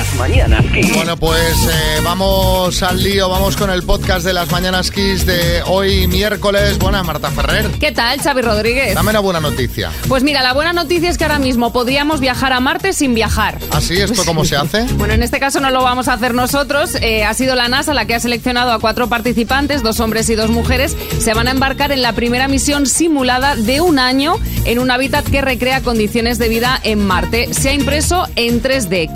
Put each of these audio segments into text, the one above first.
Las mañanas Kiss. Bueno, pues eh, vamos al lío, vamos con el podcast de las Mañanas Kiss de hoy miércoles. Buenas, Marta Ferrer. ¿Qué tal, Xavi Rodríguez? Dame una buena noticia. Pues mira, la buena noticia es que ahora mismo podríamos viajar a Marte sin viajar. ¿Así? ¿Esto cómo se hace? Bueno, en este caso no lo vamos a hacer nosotros. Eh, ha sido la NASA la que ha seleccionado a cuatro participantes, dos hombres y dos mujeres. Se van a embarcar en la primera misión simulada de un año en un hábitat que recrea condiciones de vida en Marte. Se ha impreso en 3D,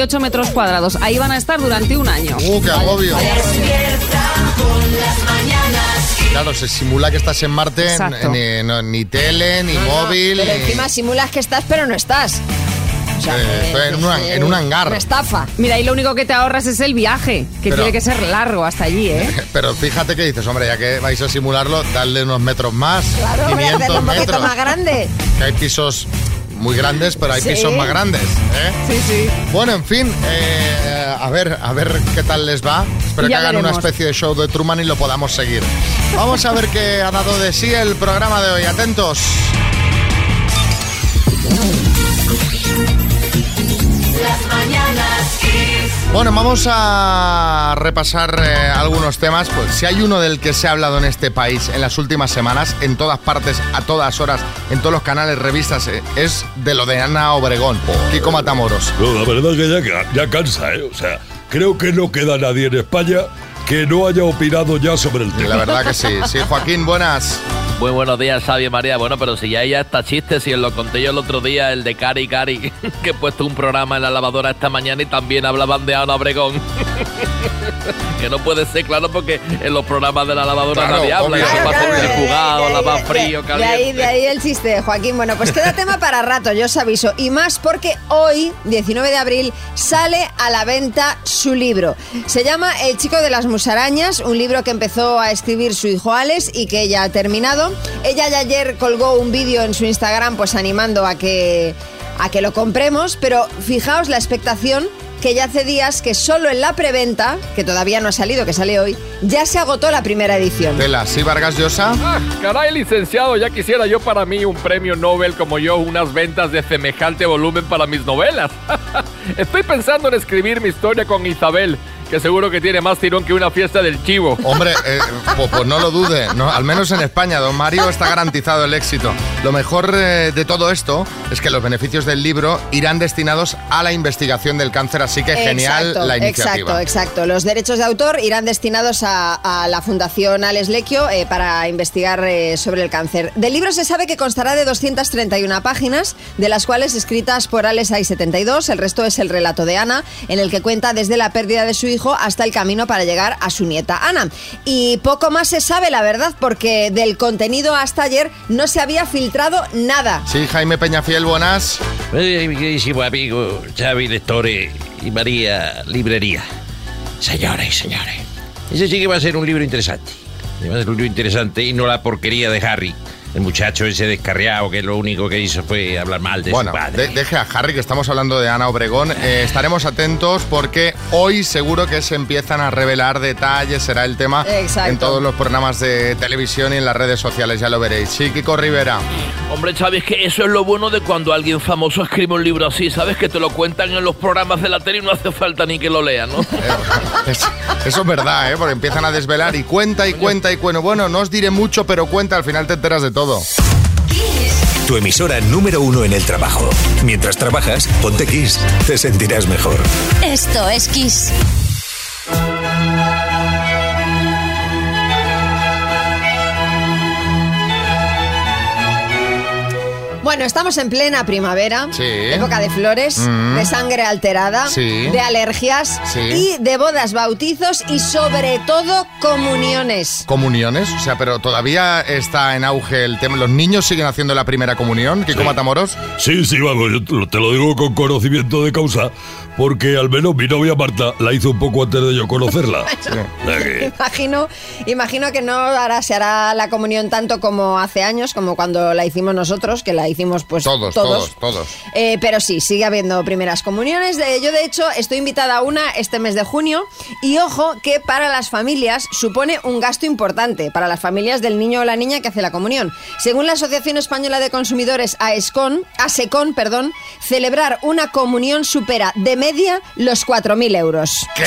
518 metros cuadrados. Ahí van a estar durante un año. ¡Uh, qué agobio! Claro, se simula que estás en Marte, ni, no- ni tele, ni móvil. Pero ni- encima simulas que estás, pero no estás. O sea, Eh, en que un- es en un hangar. Una estafa. Mira, y lo único que te ahorras es el viaje, que Pero- tiene que ser largo hasta allí, ¿eh? Pero fíjate que dices, hombre, ya que vais a simularlo, darle unos metros más. Claro, voy a 500 hacerlo un poquito metros. más grande. Que hay pisos muy grandes, pero hay Sí. pisos más grandes. ¿eh? Sí, sí. Bueno, en fin, eh, a ver, a ver qué tal les va. Espero Ya que hagan una especie de show de Truman y lo podamos seguir. Vamos a ver qué ha dado de sí el programa de hoy. Atentos. Las mañanas Kiss. Bueno, vamos a repasar eh, algunos temas. Pues si hay uno del que se ha hablado en este país en las últimas semanas, en todas partes, a todas horas, en todos los canales, revistas, eh, es de lo de Ana Obregón, Kiko Matamoros. No, la verdad que ya, ca- ya cansa, ¿eh? O sea, creo que no queda nadie en España que no haya opinado ya sobre el tema. la verdad que sí. Sí, Joaquín, buenas. Muy buenos días, Xavi María. Bueno, pero si ya ella está chiste, si lo conté yo el otro día, el de Cari Cari, que he puesto un programa en la lavadora esta mañana y también hablaban de Ana Obregón. que no puede ser, claro, porque en los programas de la lavadora Claro, nadie habla. Eso pasa claro, en de- frío, ahí, caliente. de ahí el chiste, Joaquín. Bueno, pues queda tema para rato, yo os aviso. Y más porque hoy, 19 de abril, sale a la venta su libro. Se llama El chico de las musarañas, un libro que empezó a escribir su hijo Alex y que ya ha terminado. Ella ya ayer colgó un vídeo en su Instagram pues animando a que, a que lo compremos, pero fijaos la expectación que ya hace días que solo en la preventa, que todavía no ha salido, que sale hoy, ya se agotó la primera edición. Tela, sí, Vargas Llosa. Ah, caray, licenciado, ya quisiera yo para mí un premio Nobel como yo, unas ventas de semejante volumen para mis novelas. Estoy pensando en escribir mi historia con Isabel, que seguro que tiene más tirón que una fiesta del chivo. Hombre, eh, pues, pues no lo dude, no, al menos en España, don Mario está garantizado el éxito. Lo mejor eh, de todo esto es que los beneficios del libro irán destinados a la investigación del cáncer, así que genial Exacto, la iniciativa. Exacto, exacto. Los derechos de autor irán destinados a, a la Fundación Alex Lequio eh, para investigar eh, sobre el cáncer. Del libro se sabe que constará de 231 páginas, de las cuales escritas por Alex hay 72. El resto es el relato de Ana, en el que cuenta desde la pérdida de su hijo hasta el camino para llegar a su nieta Ana. Y poco más se sabe, la verdad, porque del contenido hasta ayer no se había filtrado nada. Sí, Jaime Peñafiel, buenas. Eh, mi queridísimo amigo Xavi Lectore y María Librería. Señores y señores, ese sí que va a ser un libro interesante. Va a ser un libro interesante y no la porquería de Harry, el muchacho ese descarriado que lo único que hizo fue hablar mal de Bueno, su padre. de- deje a Harry, que estamos hablando de Ana Obregón. Eh, estaremos atentos porque hoy seguro que se empiezan a revelar detalles, será el tema Exacto. en todos los programas de televisión y en las redes sociales, ya lo veréis. Sí, Kiko Rivera. Hombre, Xavi, es que eso es lo bueno de cuando alguien famoso escribe un libro así, ¿sabes? Que te lo cuentan en los programas de la tele y no hace falta ni que lo lean, ¿no? Eh, es- eso es verdad, ¿eh? porque empiezan a desvelar y cuenta y cuenta y cuenta. Bueno, no os diré mucho, pero cuenta, al final te enteras de todo. Tu emisora número uno en el trabajo. Mientras trabajas, ponte Kiss. Te sentirás mejor. Esto es Kiss. Bueno, estamos en plena primavera, Sí. época de flores, Mm. de sangre alterada, Sí. de alergias Sí. y de bodas, bautizos y sobre todo comuniones. Comuniones, o sea, pero todavía está en auge el tema. ¿Los niños siguen haciendo la primera comunión? Kiko Matamoros. Sí, sí, vamos, yo te lo- te lo digo con conocimiento de causa, porque al menos mi novia Marta la hizo un poco antes de yo conocerla. Imagino, imagino que no ahora se hará la comunión tanto como hace años, como cuando la hicimos nosotros, que la hicimos pues Todos, todos, todos. Eh, pero sí, sigue habiendo primeras comuniones. De, yo, de hecho, estoy invitada a una este mes de junio. Y ojo que para las familias supone un gasto importante, para las familias del niño o la niña que hace la comunión. Según la Asociación Española de Consumidores, AESCON, ASECON, perdón, celebrar una comunión supera de media los 4.000 euros. ¿Qué?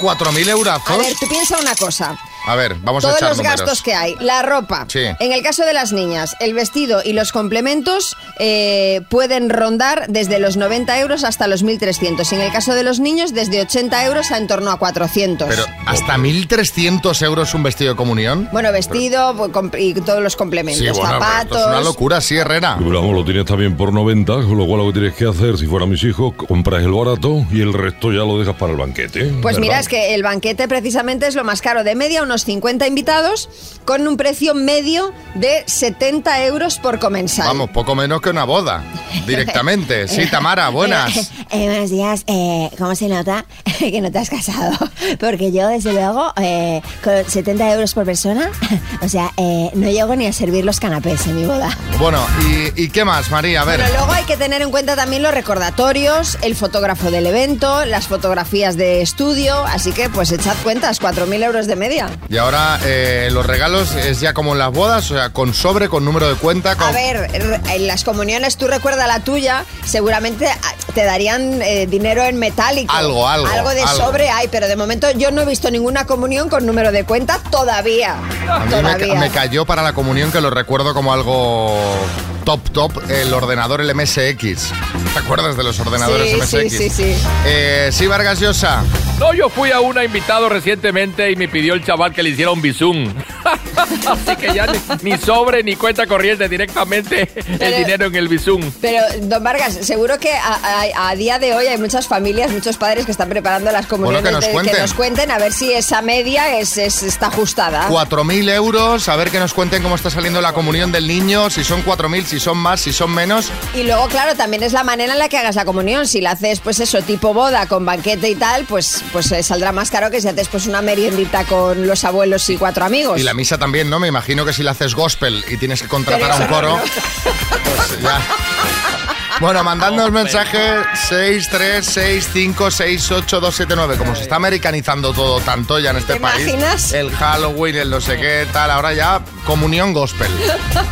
¿4.000 eurazos? A ver, tú piensa una cosa. A ver, vamos a Todos echar los números. gastos que hay. La ropa. Sí. En el caso de las niñas, el vestido y los complementos eh, pueden rondar desde los 90 euros hasta los 1.300. Y en el caso de los niños, desde 80 euros a en torno a 400. Pero, ¿hasta 1.300 euros un vestido de comunión? bueno, vestido pues, y todos los complementos. Sí, bueno, pero zapatos. esto es una locura, sí, Herrera. Pero vamos, lo tienes también por 90, con lo cual lo que tienes que hacer, si fuera mis hijos, compras el barato y el resto ya lo dejas para el banquete. Pues ¿verdad? mira, es que el banquete precisamente es lo más caro. De media, unos 50 invitados con un precio medio de 70 euros por comensal. Vamos, poco menos que una boda. Directamente. Sí, Tamara, buenas. Eh, buenos días. Eh, ¿Cómo se nota que no te has casado? Porque yo, desde luego, eh, con 70 euros por persona, o sea, eh, no llego ni a servir los canapés en mi boda. Bueno, ¿y, y qué más, María? A ver. Pero luego hay que tener en cuenta también los recordatorios, el fotógrafo del evento, las fotografías de estudio, así que pues echad cuentas, 4.000 euros de media. Y ahora eh, los regalos es ya como en las bodas, o sea, con sobre, con número de cuenta. Con... A ver, en las comuniones tú recuerda la tuya, seguramente ah, te darían eh, dinero en metálico. Algo, algo, Algo de algo. sobre hay, pero de momento yo no he visto ninguna comunión con número de cuenta todavía. A mí todavía. me cayó para la comunión que lo recuerdo como algo top, top, el ordenador, el MSX. ¿Te acuerdas de los ordenadores Sí, MSX? sí, sí, sí. Eh, sí, Vargas Llosa. No, yo fui a una invitado recientemente y me pidió el chaval que le hiciera un bisum. Así que ya ni, ni sobre ni cuenta corriente, directamente el Pero- dinero en el bisum. Pero, don Vargas, seguro que a, a- a día de hoy hay muchas familias, muchos padres que están preparando las comuniones Bueno, que nos de- cuenten. nos cuenten a ver si esa media es, es- está ajustada. 4.000 euros, a ver que nos cuenten cómo está saliendo la comunión del niño, si son 4.000, si son más, si son menos. Y luego, claro, también es la manera en la que hagas la comunión. Si la haces, pues eso, tipo boda, con banquete y tal, pues, pues eh, saldrá más caro que si haces pues una meriendita con los abuelos y cuatro amigos. Y la misa también, ¿no? Me imagino que si la haces gospel y tienes que contratar Pero a un coro, no. pues ya. Bueno, mandadnos mensaje 636568279. Como se está americanizando todo tanto ya en este ¿Te país. imaginas? El Halloween, el no sé qué, tal. Ahora ya comunión gospel.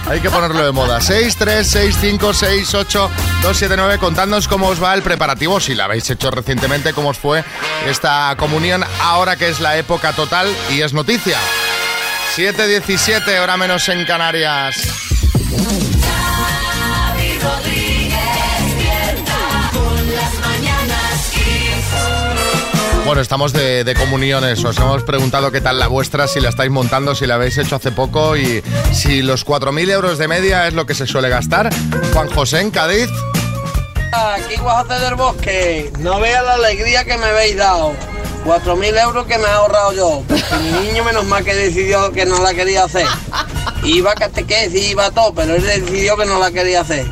Hay que ponerlo de moda. 636568279. Contadnos cómo os va el preparativo, si la habéis hecho recientemente, cómo os fue esta comunión ahora que es la época total y es noticia. 7.17, hora menos en Canarias. Bueno, estamos de, comuniones. Os hemos preguntado qué tal la vuestra, si la estáis montando, si la habéis hecho hace poco y si los 4.000 euros de media es lo que se suele gastar. Juan José en Cádiz. Aquí Guajate del Bosque, no vea la alegría que me habéis dado. 4.000 euros que me he ahorrado yo. Mi niño menos mal que decidió que no la quería hacer. Iba a catequesis, iba todo, pero él decidió que no la quería hacer.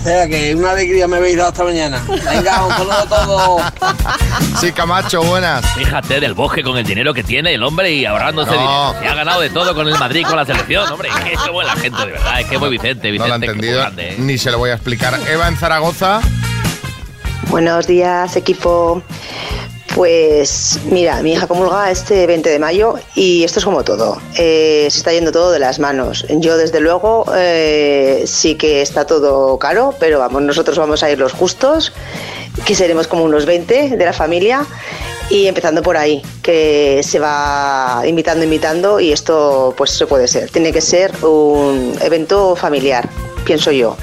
O sea que una alegría me habéis dado esta mañana. Venga, un saludo a todos. Sí, Camacho, buenas. Fíjate del bosque con el dinero que tiene el hombre y ahorrándose No. dinero. Se ha ganado de todo con el Madrid, con la selección, hombre. Es que es buena gente, de verdad. Es que muy Vicente, Vicente. No lo es muy entendido, grande, ¿eh? ni se lo voy a explicar. Eva en Zaragoza. Buenos días, equipo. Pues mira, mi hija comulga este 20 de mayo y esto es como todo. Eh, se está yendo todo de las manos. Yo desde luego eh, sí que está todo caro, pero vamos, nosotros vamos a ir los justos, que seremos como unos 20 de la familia y empezando por ahí, que se va invitando, invitando y esto pues se puede ser. Tiene que ser un evento familiar, pienso yo.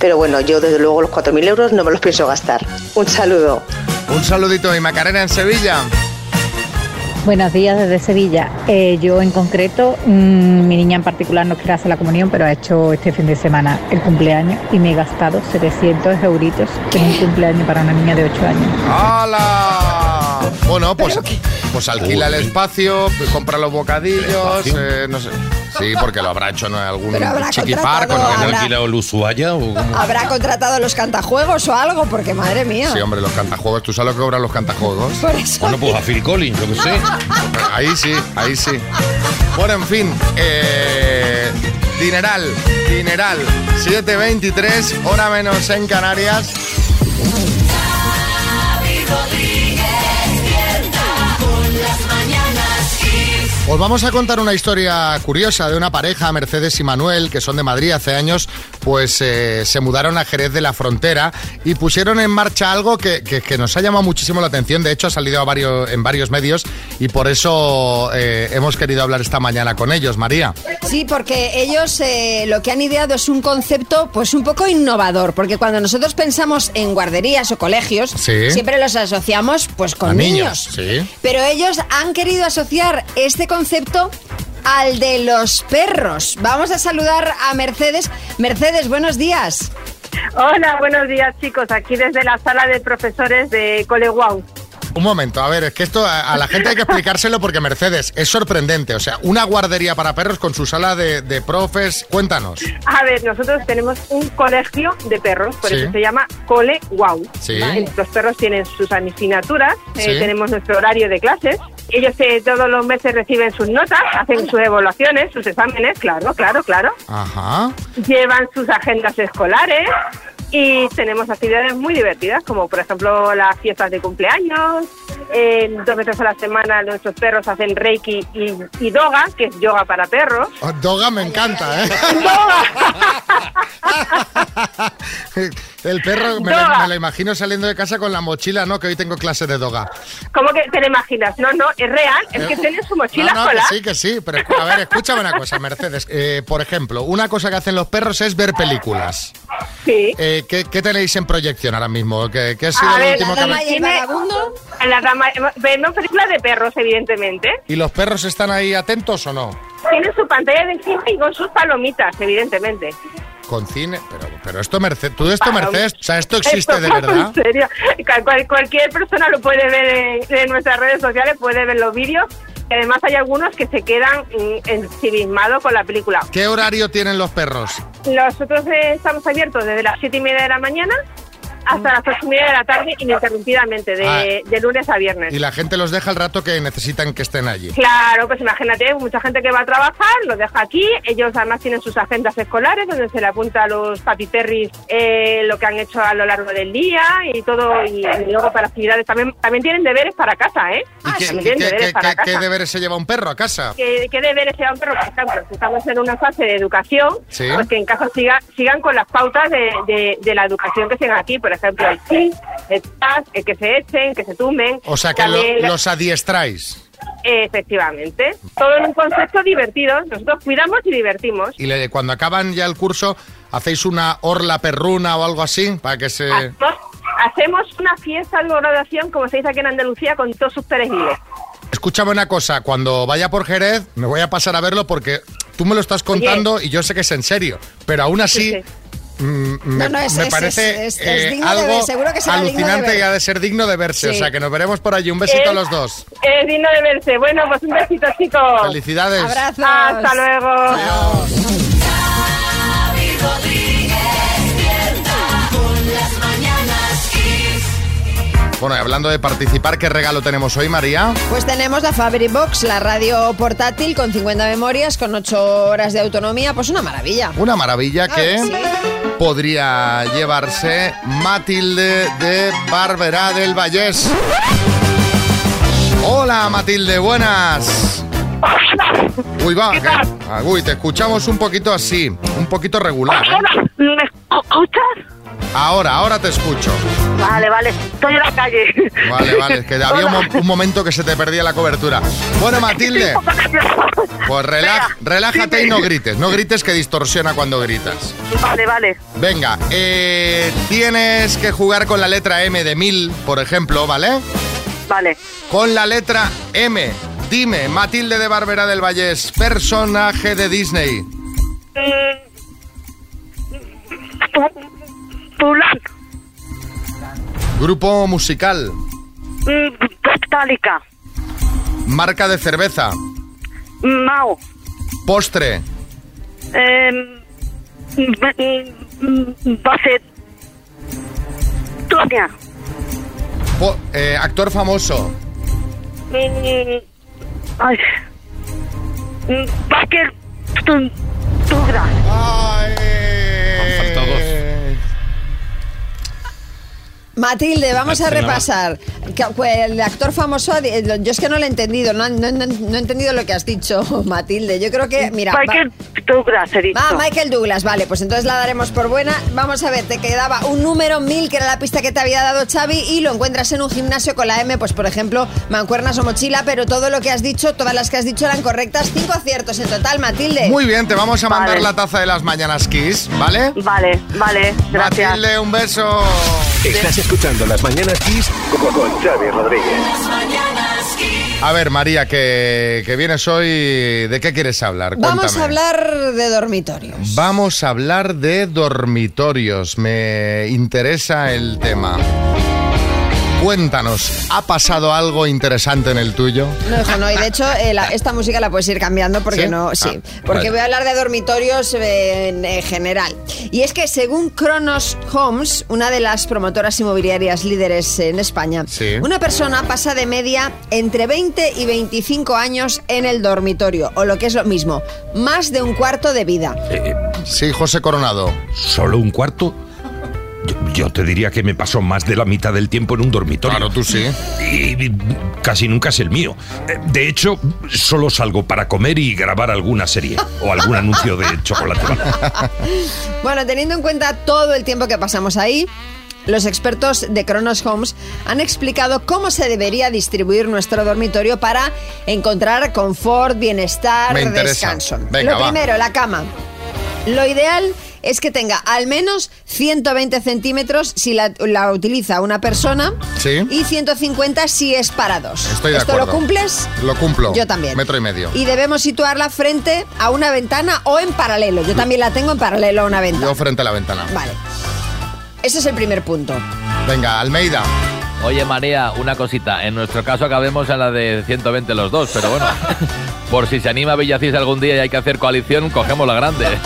Pero bueno, yo desde luego los 4.000 euros no me los pienso gastar. Un saludo. Un saludito y Macarena en Sevilla. Buenos días desde Sevilla. Eh, yo en concreto, mm, mi niña en particular no quiere hacer la comunión, pero ha hecho este fin de semana el cumpleaños y me he gastado 700 euritos en un cumpleaños para una niña de 8 años. ¡Hala! Bueno, Bueno, pues, pues alquila el espacio, compra los bocadillos, eh, no sé. Sí, porque lo habrá hecho en algún chiquipar con habrá- alquilado el Ushuaia o cómo? ¿Habrá contratado los cantajuegos o algo? Porque madre mía. Sí, hombre, los cantajuegos. ¿Tú sabes lo que cobran los cantajuegos? Por eso. Bueno, pues a Phil Collins, yo que sé. Ahí sí, ahí sí. Bueno, en fin, eh, dineral, dineral. 7.23, hora menos en Canarias. Os vamos a contar una historia curiosa de una pareja, Mercedes y Manuel, que son de Madrid hace años, pues eh, se mudaron a Jerez de la Frontera y pusieron en marcha algo que, que- que nos ha llamado muchísimo la atención. De hecho, ha salido a varios, en varios medios y por eso eh, hemos querido hablar esta mañana con ellos, María. Sí, porque ellos eh, lo que han ideado es un concepto pues un poco innovador, porque cuando nosotros pensamos en guarderías o colegios, Sí. siempre los asociamos pues con a niños. Sí. Pero ellos han querido asociar este concepto al de los perros. Vamos a saludar a Mercedes. Mercedes, buenos días. Hola, buenos días chicos, aquí desde la sala de profesores de Cole Wow. Un momento, a ver, es que esto a, a la gente hay que explicárselo porque Mercedes es sorprendente. O sea, una guardería para perros con su sala de, de profes. Cuéntanos. A ver, nosotros tenemos un colegio de perros, por Sí. eso se llama Cole Wow. Sí. Los perros tienen sus asignaturas, eh, tenemos nuestro horario de clases. Ellos eh, todos los meses reciben sus notas, hacen sus evaluaciones, sus exámenes, claro, claro, claro. Ajá. Llevan sus agendas escolares y tenemos actividades muy divertidas, como por ejemplo las fiestas de cumpleaños. Eh, dos veces a la semana nuestros perros hacen reiki y, y doga, que es yoga para perros. Oh, Doga me encanta, ¿eh? El perro me lo, Doga. me lo imagino saliendo de casa con la mochila, ¿no? Que hoy tengo clase de doga. ¿Cómo que te lo imaginas? No, no, es real, es que tiene su mochila Eh, no, no, que escolar. sí, que sí. Pero a ver, escúchame una cosa, Mercedes. Eh, por ejemplo, una cosa que hacen los perros es ver películas. Sí. Eh, ¿qué, qué tenéis en proyección ahora mismo? ¿Qué, qué ha sido A lo ver, último que la dama habéis- y el vagabundo. La vemos películas de perros, evidentemente. ¿Y los perros están ahí atentos o no? Tienen su pantalla de encima y con sus palomitas, evidentemente. Con cine, pero, pero esto Mercedes, tú esto Mercedes, o sea, esto existe Esto de verdad. En serio. Cual- cual- cualquier persona lo puede ver en, en nuestras redes sociales, puede ver los vídeos. Y además hay algunos que se quedan ensimismados con la película. ¿Qué horario tienen los perros? Nosotros eh, estamos abiertos desde las siete y media de la mañana hasta las ocho y media de la tarde ininterrumpidamente, de, Ah. de lunes a viernes. Y la gente los deja el rato que necesitan que estén allí. Claro, pues imagínate, mucha gente que va a trabajar, lo deja aquí, ellos además tienen sus agendas escolares donde se le apunta a los papiperris eh, lo que han hecho a lo largo del día y todo, y, y luego para actividades también, también tienen deberes para casa, ¿eh? ¿Qué, también qué- tienen deberes qué- para deberes se lleva un perro a casa? ¿Qué, deberes lleva un perro? Por ejemplo, si estamos en una fase de educación, Sí. pues que en casa siga, sigan con las pautas de, de- de la educación que siguen aquí, por ejemplo, el sí, el tas, el que se echen, que se tumben. O sea, que lo- También la- los adiestráis. Efectivamente. Todo en un concepto divertido. Nosotros cuidamos y divertimos. Y le- cuando acaban ya el curso, hacéis una orla perruna o algo así, para que se... Hacemos, una fiesta de graduación, como se dice aquí en Andalucía, con todos sus perejiles. Escúchame una cosa, cuando vaya por Jerez, me voy a pasar a verlo porque tú me lo estás contando y yo sé que es en serio, pero aún así... Me, No, no, es- me es- parece es- es eh, digno de algo ver, seguro que será digno de alucinante y ha de ser digno de verse. Sí. O sea, que nos veremos por allí. Un besito a los dos. Es digno de verse. Bueno, pues un besito, chicos. Felicidades. Abrazos. Hasta luego. Xavi Bueno, y hablando de participar, ¿qué regalo tenemos hoy, María? Pues tenemos la Fabric Box, la radio portátil con 50 memorias, con 8 horas de autonomía, pues una maravilla. Una maravilla que sí. podría llevarse Matilde de Barberá del Vallés. Hola Matilde, buenas. Uy, va. que- ah, uy, te escuchamos un poquito así, un poquito regular. ¿eh? ¿Me escuchas? Ahora, ahora te escucho. Vale, vale. Estoy en la calle. Vale, vale, es que había un, mo- un momento que se te perdía la cobertura. Bueno, Matilde, pues relájate y no grites. No grites que distorsiona cuando gritas. Vale, vale. Venga, eh, tienes que jugar con la letra M de mil, por ejemplo, ¿vale? Vale. Con la letra M. Dime, Matilde de Barbera del Vallés, personaje de Disney. Mulan. Grupo musical. Mm, Metallica. Marca de cerveza. Mao. Postre. Eh. Tonia. Po- eh, actor famoso. Mm, Ay. Mm, Parker. Tugra. Matilde, vamos a repasar. Que El actor famoso, di- yo es que no lo he entendido, no, no- no- no he entendido lo que has dicho, Matilde. Yo creo que, mira... Michael Douglas, he dicho. Ah, Michael Douglas, vale, pues entonces la daremos por buena. Vamos a ver, te quedaba un número 1000, que era la pista que te había dado Xavi, y lo encuentras en un gimnasio con la M, pues por ejemplo, mancuernas o mochila, pero todo lo que has dicho, todas las que has dicho eran correctas. Cinco aciertos en total, Matilde. Muy bien, te vamos a mandar Vale. la taza de las mañanas Kiss, ¿vale? Vale, vale, gracias. Matilde, un beso. Estás escuchando Las Mañanas Kiss con, Xavi Rodríguez. A ver, María, que, que vienes hoy, ¿de qué quieres hablar? Vamos a hablar de dormitorios. Vamos a hablar de dormitorios. Me interesa el tema. Cuéntanos, ¿ha pasado algo interesante en el tuyo? No, hijo, no, y de hecho eh, la- esta música la puedes ir cambiando porque ¿Sí? no, sí, Ah, porque vale. voy a hablar de dormitorios eh, en, eh, general. Y es que según Kronos Homes, una de las promotoras inmobiliarias líderes en España, Sí. una persona pasa de media entre 20 y 25 años en el dormitorio, o lo que es lo mismo, más de un cuarto de vida. Sí, José Coronado. ¿Solo un cuarto? Yo, yo te diría que me paso más de la mitad del tiempo en un dormitorio. Claro, tú sí. Y, y casi nunca es el mío. Eh, De hecho, solo salgo para comer y grabar alguna serie o algún anuncio de chocolate. Bueno, teniendo en cuenta todo el tiempo que pasamos ahí, los expertos de Kronos Homes han explicado cómo se debería distribuir nuestro dormitorio para encontrar confort, bienestar, descanso. Venga, Lo va. primero, la cama. Lo ideal es que tenga al menos 120 centímetros si la, la utiliza una persona Sí. y 150 si es para dos. Estoy de ¿Esto acuerdo. lo cumples? Lo cumplo. Yo también. Metro y medio. Y debemos situarla frente a una ventana o en paralelo. Yo también la tengo en paralelo a una ventana. Yo frente a la ventana. Vale. Ese es el primer punto. Venga, Almeida. Oye, María, una cosita. En nuestro caso acabemos en la de 120 los dos, pero bueno. Por si se anima Villacís algún día y hay que hacer coalición, cogemos la grande.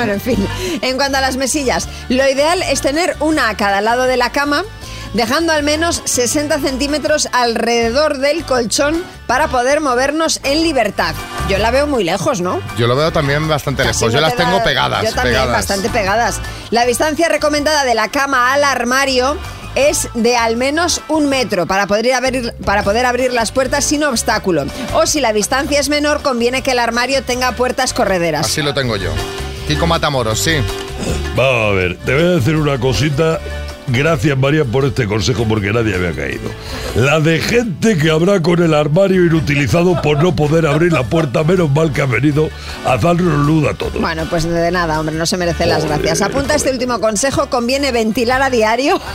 Bueno, en fin. En cuanto a las mesillas, lo ideal es tener una a cada lado de la cama, dejando al menos 60 centímetros alrededor del colchón para poder movernos en libertad. Yo la veo muy lejos, ¿no? Yo lo veo también bastante Casi lejos. Yo las te tengo da- pegadas. Yo también, pegadas. bastante pegadas. La distancia recomendada de la cama al armario es de al menos un metro para poder, abrir, para poder abrir las puertas sin obstáculo. O si la distancia es menor, conviene que el armario tenga puertas correderas. Así lo tengo yo. Kiko Matamoros, sí. Vamos a ver, te voy a decir una cosita. Gracias María por este consejo porque nadie había caído. La de gente que habrá con el armario inutilizado por no poder abrir la puerta, menos mal que ha venido a darnos luz a todos. Bueno, pues de nada, hombre, no se merecen las gracias. Apunta este último consejo, conviene ventilar a diario.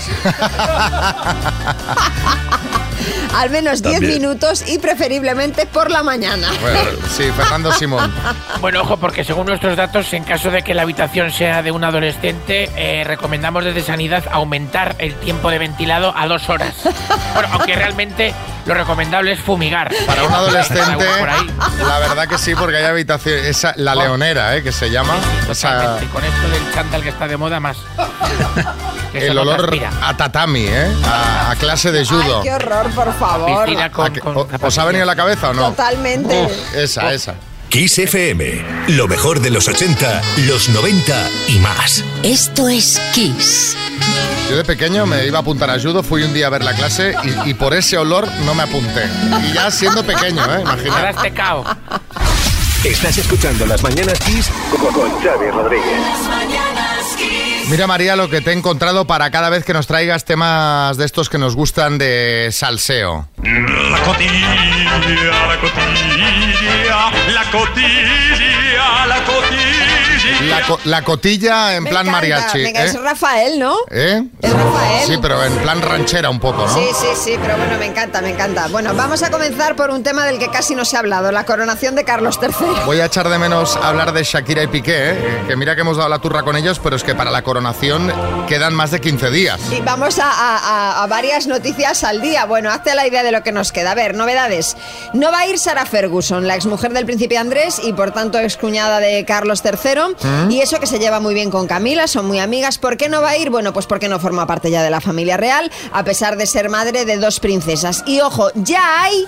Al menos 10 También. minutos y preferiblemente por la mañana. Bueno, sí, Fernando Simón. Bueno, ojo, porque según nuestros datos, en caso de que la habitación sea de un adolescente, eh, recomendamos desde Sanidad aumentar el tiempo de ventilado a dos horas. Bueno, aunque realmente lo recomendable es fumigar. Para un adolescente, Por ahí. la verdad que sí, porque hay habitación. Esa, la leonera, ¿eh? Que se llama. Esa- Y con esto del chándal que está de moda, más. El olor a tatami, ¿eh? A, a clase de judo. Ay, qué horror, por favor. Piscina con- ¿A que- con o- ¿Os ha venido a la cabeza o no? Totalmente. Uf, esa, esa. Kiss FM. Lo mejor de los 80, los 90 y más. Esto es Kiss. Yo de pequeño me iba a apuntar a judo, fui un día a ver la clase y, y por ese olor no me apunté. Y ya siendo pequeño, ¿eh? Ahora Imagina. has pecado. Estás escuchando Las Mañanas Kiss con, con Xavi Rodríguez. Mira, María, lo que te he encontrado para cada vez que nos traigas temas de estos que nos gustan de salseo. La cotilla, la cotilla, la cotilla, la cotilla. La, co- la cotilla en Me plan encanta. mariachi. Venga, ¿eh? es Rafael, ¿no? ¿Eh? Es Rafael. Sí, pero en plan ranchera un poco, ¿no? Sí, sí, sí, pero bueno, me encanta, me encanta. Bueno, vamos a comenzar por un tema del que casi no se ha hablado, la coronación de Carlos III. Voy a echar de menos hablar de Shakira y Piqué, ¿eh? que mira que hemos dado la turra con ellos, pero es que para la coronación quedan más de 15 días. Y vamos a, a- a- a varias noticias al día. Bueno, hazte la idea de lo que nos queda. A ver, novedades. No va a ir Sara Ferguson, la exmujer del príncipe Andrés y por tanto excuñada de Carlos III. ¿Mm? Y eso que se lleva muy bien con Camila, son muy amigas. ¿Por qué no va a ir? Bueno, pues porque no forma parte ya de la familia real, a pesar de ser madre de dos princesas. Y ojo, ya hay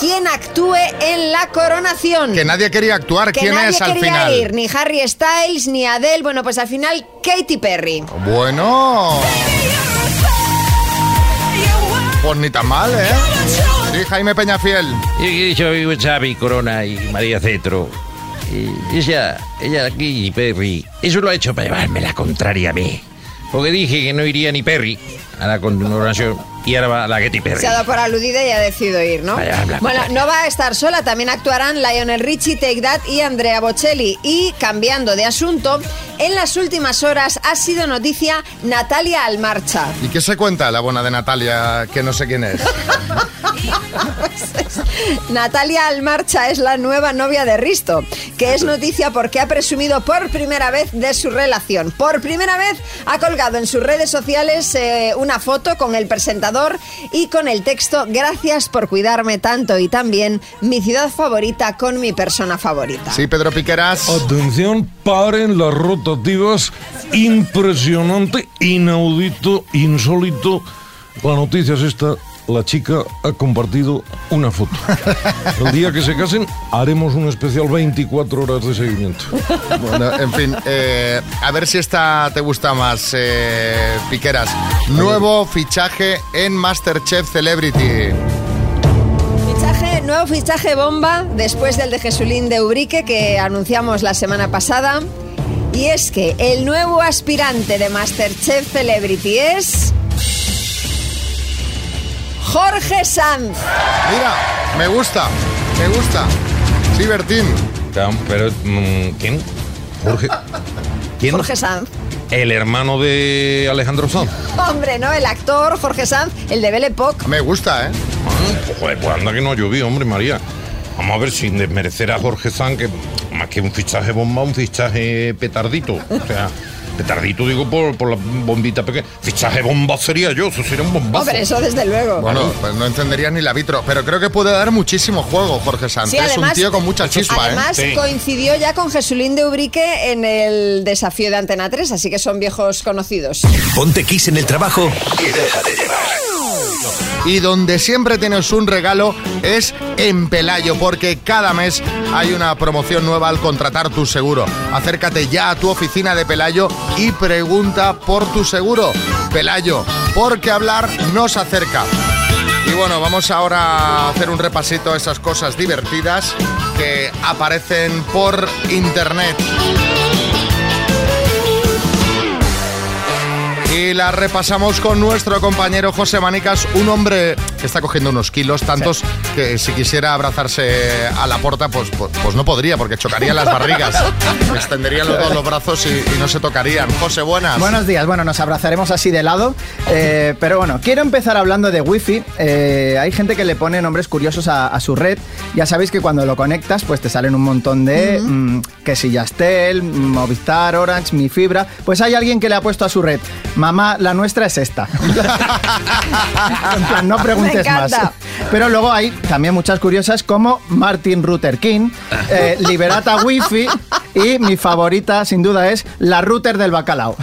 quien actúe en la coronación. Que nadie quería actuar. Que ¿Quién nadie es al quería final? ir, ni Harry Styles, ni Adele. Bueno, pues al final Katy Perry. Bueno. Pues ni tan mal, ¿eh? Sí, Jaime Peñafiel. Y yo vivo Xavi Corona y María Cetro. Ella, ella aquí, Perry, eso lo ha hecho para llevarme la contraria a mí. Porque dije que no iría ni Perry a la conmemoración y ahora va la Getty Perry. Se ha dado por aludida y ha decidido ir, ¿no? Vaya, habla, bueno, no va a estar sola, también actuarán Lionel Richie, Take That y Andrea Bocelli. Y cambiando de asunto, en las últimas horas ha sido noticia Natalia Almarcha. ¿Y qué se cuenta la buena de Natalia, que no sé quién es? Natalia Almarcha es la nueva novia de Risto, que es noticia porque ha presumido por primera vez de su relación. Por primera vez ha colgado en sus redes sociales eh, una foto con el presentador y con el texto Gracias por cuidarme tanto y también mi ciudad favorita con mi persona favorita. Sí, Pedro Piqueras. Atención, paren las rotativas. Impresionante, inaudito, insólito. La noticia es esta. La chica ha compartido una foto. El día que se casen haremos un especial 24 horas de seguimiento. Bueno, en fin, eh, a ver si esta te gusta más, eh, Piqueras. Nuevo fichaje en Masterchef Celebrity. Fichaje, nuevo fichaje bomba después del de Jesulín de Ubrique que anunciamos la semana pasada. Y es que el nuevo aspirante de Masterchef Celebrity es. Jorge Sanz. Mira, me gusta, me gusta. Sí, Bertín. Pero, mm, ¿quién? Jorge. ¿Quién? Jorge Sanz. El hermano de Alejandro Sanz. Hombre, ¿no? El actor Jorge Sanz, el de Belle Époque. Me gusta, ¿eh? Pues, joder, pues anda que no ha llovido, hombre, María. Vamos a ver sin desmerecer a Jorge Sanz, que más que un fichaje bomba, un fichaje petardito. O sea, petardito digo por, por la bombita pequeña. Fichaje bomba sería yo, eso sería un bombazo. Hombre, eso desde luego. Bueno, pues no encenderías ni la vitro, pero creo que puede dar muchísimo juego Jorge Sanz. Sí, es un tío con mucha chispa, Además, ¿eh? coincidió ya con Jesulín de Ubrique en el desafío de Antena 3, así que son viejos conocidos. Ponte Kiss en el trabajo y déjate llevar. Y donde siempre tienes un regalo es en Pelayo, porque cada mes hay una promoción nueva al contratar tu seguro. Acércate ya a tu oficina de Pelayo y pregunta por tu seguro. Pelayo, porque hablar nos acerca. Y bueno, vamos ahora a hacer un repasito a esas cosas divertidas que aparecen por internet. Y la repasamos con nuestro compañero José Manicas, un hombre está cogiendo unos kilos, tantos que si quisiera abrazarse a la porta, pues, pues, pues no podría, porque chocarían las barrigas. Extenderían los dos los brazos y, y no se tocarían. José, buenas. Buenos días, bueno, nos abrazaremos así de lado, eh, pero bueno, quiero empezar hablando de Wi-Fi. Eh, hay gente que le pone nombres curiosos a, a su red. Ya sabéis que cuando lo conectas, pues te salen un montón de mm, que si Yastel, Movistar, Orange, Mi Fibra. Pues hay alguien que le ha puesto a su red, mamá, la nuestra es esta. en plan, no preguntes Más. Pero luego hay también muchas curiosas como Martin Luther King, eh, Liberata Wi-Fi y mi favorita sin duda es la router del bacalao.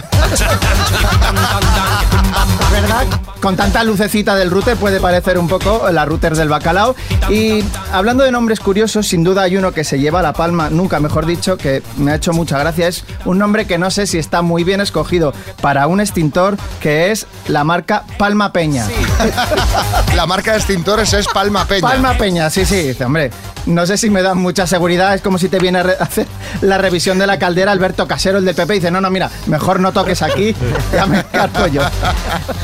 ¿Verdad? Con tanta lucecita del router puede parecer un poco la router del bacalao. Y hablando de nombres curiosos, sin duda hay uno que se lleva la palma, nunca mejor dicho, que me ha hecho mucha gracia. Es un nombre que no sé si está muy bien escogido para un extintor, que es la marca Palma Peña. La marca de extintores es Palma Peña. Palma Peña, sí, sí, dice, hombre. No sé si me da mucha seguridad, es como si te viene a hacer la revisión de la caldera Alberto Casero, el del PP, y dice, no, no, mira, mejor no toques aquí, ya me encargo yo.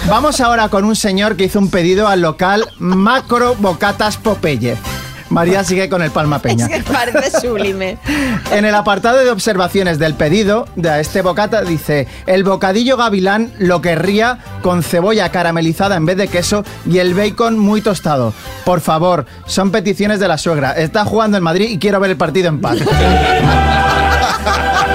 Vamos ahora con un señor que hizo un pedido al local Macro Bocatas Popeye. María sigue con el Palma Peña. Es que parece sublime. En el apartado de observaciones del pedido de este bocata dice, el bocadillo gavilán lo querría con cebolla caramelizada en vez de queso y el bacon muy tostado. Por favor, son peticiones de la suegra. Está jugando en Madrid y quiero ver el partido en paz.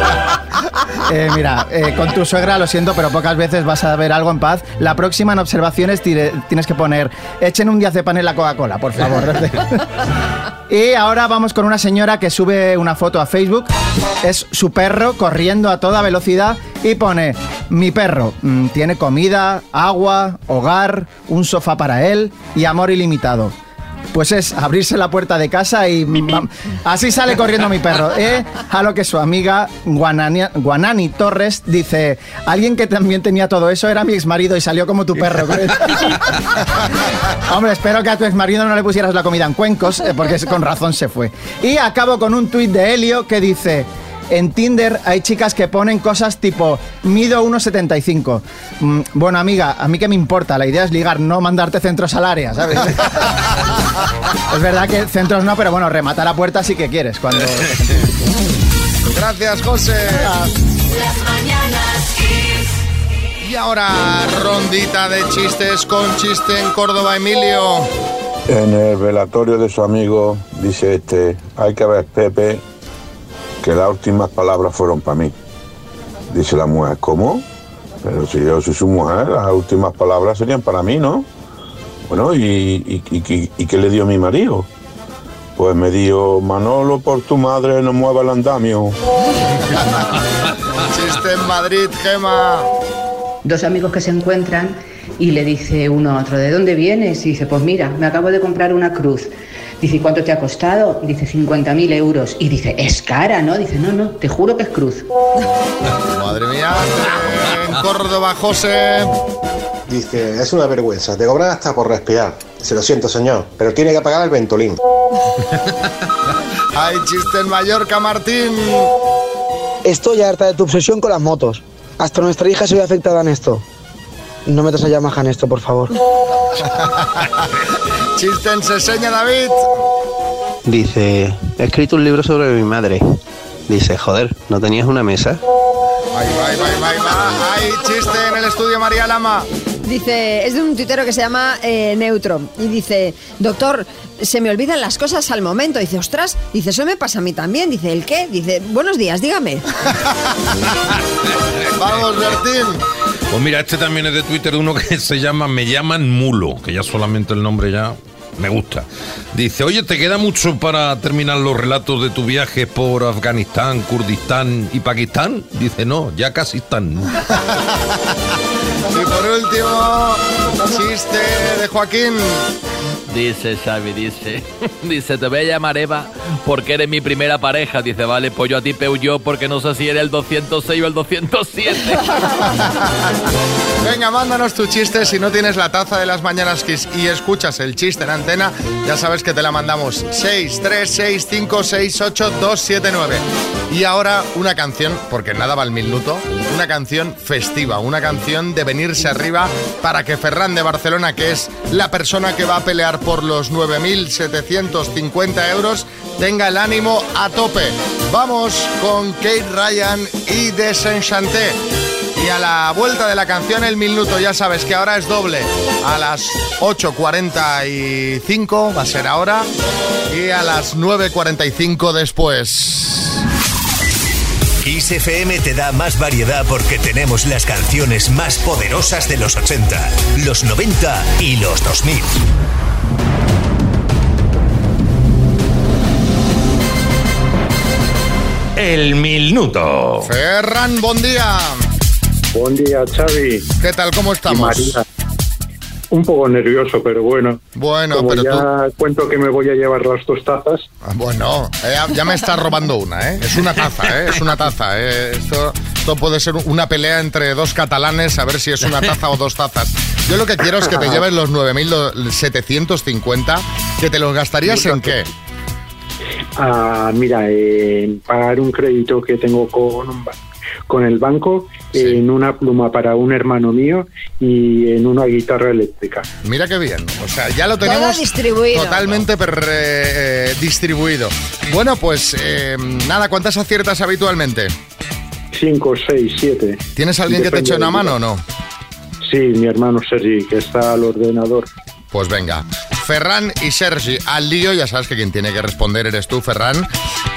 Eh, mira, eh, con tu suegra lo siento, pero pocas veces vas a ver algo en paz. La próxima en observaciones tire- tienes que poner, echen un diazepam en la Coca-Cola, por favor. y ahora vamos con una señora que sube una foto a Facebook. Es su perro corriendo a toda velocidad y pone, mi perro mm, tiene comida, agua, hogar, un sofá para él y amor ilimitado. Pues es abrirse la puerta de casa y así sale corriendo mi perro. ¿eh? A lo que su amiga Guanani, Torres dice, alguien que también tenía todo eso era mi exmarido y salió como tu perro. Hombre, espero que a tu exmarido no le pusieras la comida en cuencos, eh, porque con razón se fue. Y acabo con un tuit de Helio que dice... En Tinder hay chicas que ponen cosas tipo mido 1,75. Mm, bueno, amiga, a mí que me importa, la idea es ligar, no mandarte centros al área, ¿sabes? es verdad que centros no, pero bueno, rematar a puerta sí que quieres cuando... Gracias, José. Las mañanas. Y ahora, rondita de chistes con chiste en Córdoba, Emilio. En el velatorio de su amigo, dice este, hay que ver, Pepe, que las últimas palabras fueron para mí. Dice la mujer, ¿cómo? Pero si yo soy su mujer, las últimas palabras serían para mí, ¿no? Bueno, ¿y, y, y- qué le dio mi marido? Pues me dijo, Manolo, por tu madre no mueva el andamio. Chiste en Madrid, Gema. Dos amigos que se encuentran y le dice uno a otro, ¿de dónde vienes? Y dice, pues mira, me acabo de comprar una cruz. Dice, "¿Y ¿cuánto te ha costado? Dice, 50.000 euros. Y dice, es cara, ¿no? Dice, no, no, te juro que es cruz. Madre mía, en Córdoba, José. Dice, es una vergüenza, te cobran hasta por respirar. Se lo siento, señor, pero tiene que pagar el ventolín. Hay chiste en Mallorca, Martín. Estoy harta de tu obsesión con las motos. Hasta nuestra hija se ve afectada en esto. No metas a Yamaha en esto, por favor. Chiste en Seseña, David. Dice, he escrito un libro sobre mi madre. Dice, joder, ¿no tenías una mesa? Ahí va, ahí va. Hay chiste en el estudio, María Lama. Dice, es de un tuitero que se llama eh, Neutro. Y dice, doctor, se me olvidan las cosas al momento. Dice, ostras, dice, eso me pasa a mí también. Dice, ¿el qué? Dice, buenos días, dígame. Vamos, Bertín. Pues mira, este también es de Twitter, uno que se llama Me llaman Mulo, que ya solamente el nombre ya me gusta. Dice, oye, ¿te queda mucho para terminar los relatos de tu viaje por Afganistán, Kurdistán y Pakistán? Dice, no, ya casi están. Y por último, chiste de Joaquín. Dice Xavi, dice, dice, te voy a llamar Eva porque eres mi primera pareja. Dice, vale, pues yo a ti peu yo porque no sé si eres el 206 o el 207. Venga, mándanos tu chiste si no tienes la taza de las mañanas y escuchas el chiste en antena, ya sabes que te la mandamos 636568279. Y ahora una canción, porque nada va al minuto, una canción festiva, una canción de venirse arriba para que Ferran de Barcelona, que es la persona que va a pelear por los 9.750 euros, tenga el ánimo a tope. Vamos con Kate Ryan y Desenchanté. Y a la vuelta de la canción el minuto, ya sabes que ahora es doble. A las 8.45 va a ser ahora y a las 9.45 después. Kiss FM te da más variedad porque tenemos las canciones más poderosas de los 80, los 90 y los 2000. El minuto. Ferran, buen día. Buen día, Xavi. ¿Qué tal? ¿Cómo Y estamos? María. Un poco nervioso, pero bueno. Bueno, Como pero ya cuento que me voy a llevar las dos tazas. Ah, Bueno, eh, ya me estás robando una, ¿eh? Es una taza, ¿eh? Es una taza, ¿eh? Esto, esto puede ser una pelea entre dos catalanes a ver si es una taza o dos tazas. Yo lo que quiero es que te lleves los 9.750, que te los gastarías en qué. Ah, mira, en pagar un crédito que tengo con, un ba- con el banco en una pluma para un hermano mío y en una guitarra eléctrica. Mira qué bien. O sea, ya lo tenemos distribuido. totalmente per- eh, eh, distribuido. Bueno, pues eh, nada, ¿cuántas aciertas habitualmente? Cinco, seis, siete. ¿Tienes alguien que te eche una mano o no? Sí, mi hermano Sergi, que está al ordenador. Pues venga. Ferran y Sergi, al lío, ya sabes que quien tiene que responder eres tú, Ferran.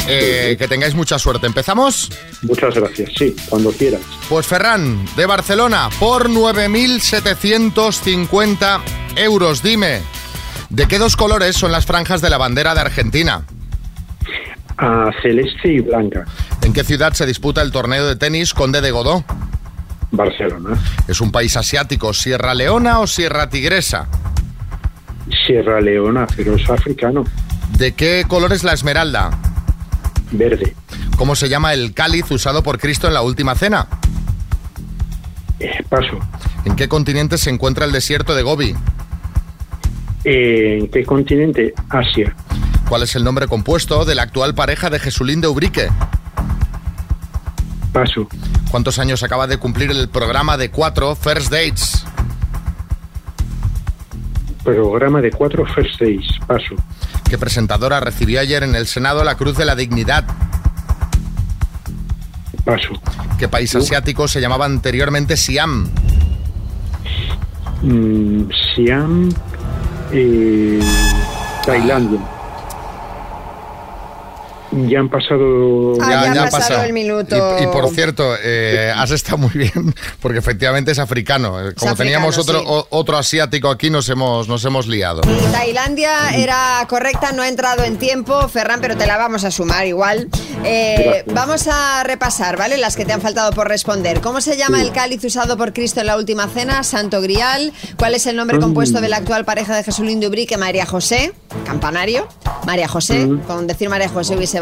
Eh, que tengáis mucha suerte. ¿Empezamos? Muchas gracias, sí, cuando quieras. Pues Ferran, de Barcelona, por 9.750 euros. Dime, ¿de qué dos colores son las franjas de la bandera de Argentina? A celeste y blanca, ¿En qué ciudad se disputa el torneo de tenis Conde de Godó? Barcelona. ¿Es un país asiático, Sierra Leona o Sierra Tigresa? Sierra Leona, pero es africano. ¿De qué color es la esmeralda? Verde. ¿Cómo se llama el cáliz usado por Cristo en la última cena? Eh, paso. ¿En qué continente se encuentra el desierto de Gobi? Eh, ¿En qué continente? Asia. ¿Cuál es el nombre compuesto de la actual pareja de Jesulín de Ubrique? Paso. ¿Cuántos años acaba de cumplir el programa de cuatro First Dates? Programa de cuatro Days. Paso. ¿Qué presentadora recibió ayer en el Senado la Cruz de la Dignidad? Paso. ¿Qué país asiático se llamaba anteriormente Siam? Mm, Siam. eh, Tailandia. Ya han pasado. Ah, ya ha han pasado pasado. el minuto. Y, y por cierto, eh, has estado muy bien, porque efectivamente es africano. Eh, Como Es teníamos africano, otro, o- otro asiático aquí, nos hemos, nos hemos liado. Tailandia era correcta, no ha entrado en tiempo, Ferran, pero te la vamos a sumar igual. Eh, vamos a repasar, ¿vale? Las que te han faltado por responder. ¿Cómo se llama el cáliz usado por Cristo en la última cena? Santo Grial. ¿Cuál es el nombre Mm. compuesto de la actual pareja de Jesulín de Ubrique? María José. Campanario. María José. Mm. Con decir María José hubiese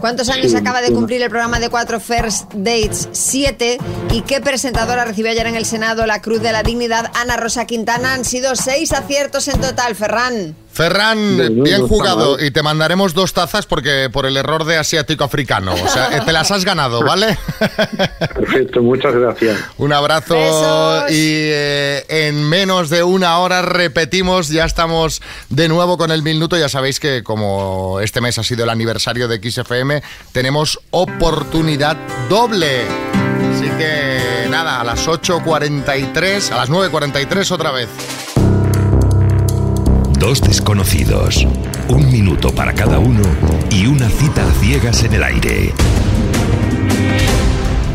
¿Cuántos años Sí, acaba de cumplir el programa de cuatro First Dates? Siete. ¿Y qué presentadora recibió ayer en el Senado la Cruz de la Dignidad? Ana Rosa Quintana. Han sido seis aciertos en total, Ferran. Ferran, bien jugado. mal. Y te mandaremos dos tazas porque por el error de asiático-africano. O sea, eh, te las has ganado, ¿vale? Perfecto, muchas gracias. Un abrazo Besos. y eh, en menos de una hora repetimos, ya estamos de nuevo con el minuto, ya sabéis que como este mes ha sido el aniversario de XFM, tenemos oportunidad doble. Así que nada, a las 8.43, a las 9.43 otra vez. Dos desconocidos, un minuto para cada uno y una cita a ciegas en el aire.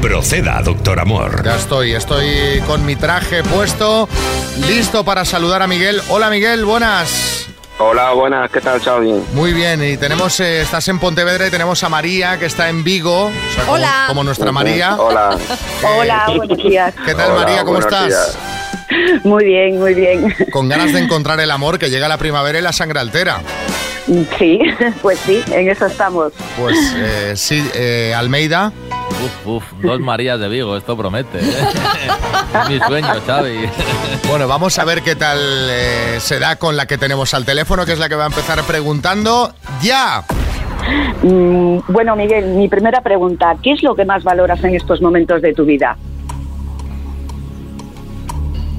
Proceda, doctor Amor. Ya estoy, estoy con mi traje puesto, listo para saludar a Miguel. Hola Miguel, buenas. Hola, buenas, ¿qué tal, Xavi? Muy bien, y tenemos, eh, estás en Pontevedra y tenemos a María que está en Vigo, o sea, como, Hola. como nuestra María. Hola. Hola, buenos días. ¿Qué tal Hola, María? ¿Cómo buenos estás? días. Muy bien, muy bien. Con ganas de encontrar el amor que llega la primavera y la sangre altera. Sí, pues sí, en eso estamos. Pues eh, sí, eh, Almeida. Uf, uf, dos Marías de Vigo, esto promete. ¿eh? Es Mi sueño, Xavi. Bueno, vamos a ver qué tal eh, se da con la que tenemos al teléfono, que es la que va a empezar preguntando ya. Mm, Bueno, Miguel, mi primera pregunta, ¿qué es lo que más valoras en estos momentos de tu vida?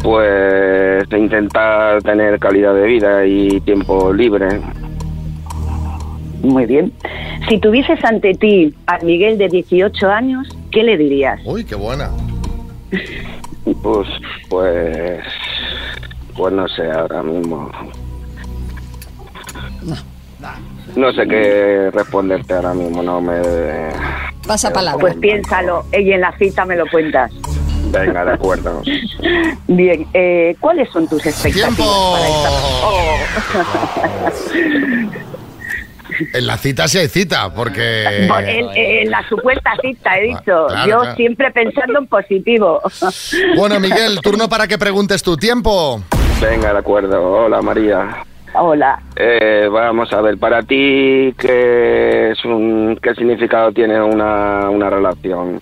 Pues intentar tener calidad de vida y tiempo libre. Muy bien. Si tuvieses ante ti al Miguel de 18 años, ¿qué le dirías? Uy, qué buena. Pues, pues, pues no sé, ahora mismo. No sé qué responderte ahora mismo, no me... Pasa palabra. Pues piénsalo y en la cita me lo cuentas. Venga, de acuerdo. Bien, eh, ¿cuáles son tus expectativas ¡Tiempo! para esta... Oh. En la cita sí hay cita, porque... Por- en, en la supuesta cita, he dicho. claro, Yo claro. siempre pensando en positivo. Bueno, Miguel, turno para que preguntes tu tiempo. Venga, de acuerdo. Hola, María. Hola. Eh, vamos a ver, para ti, ¿qué, es un, qué significado tiene una, una relación?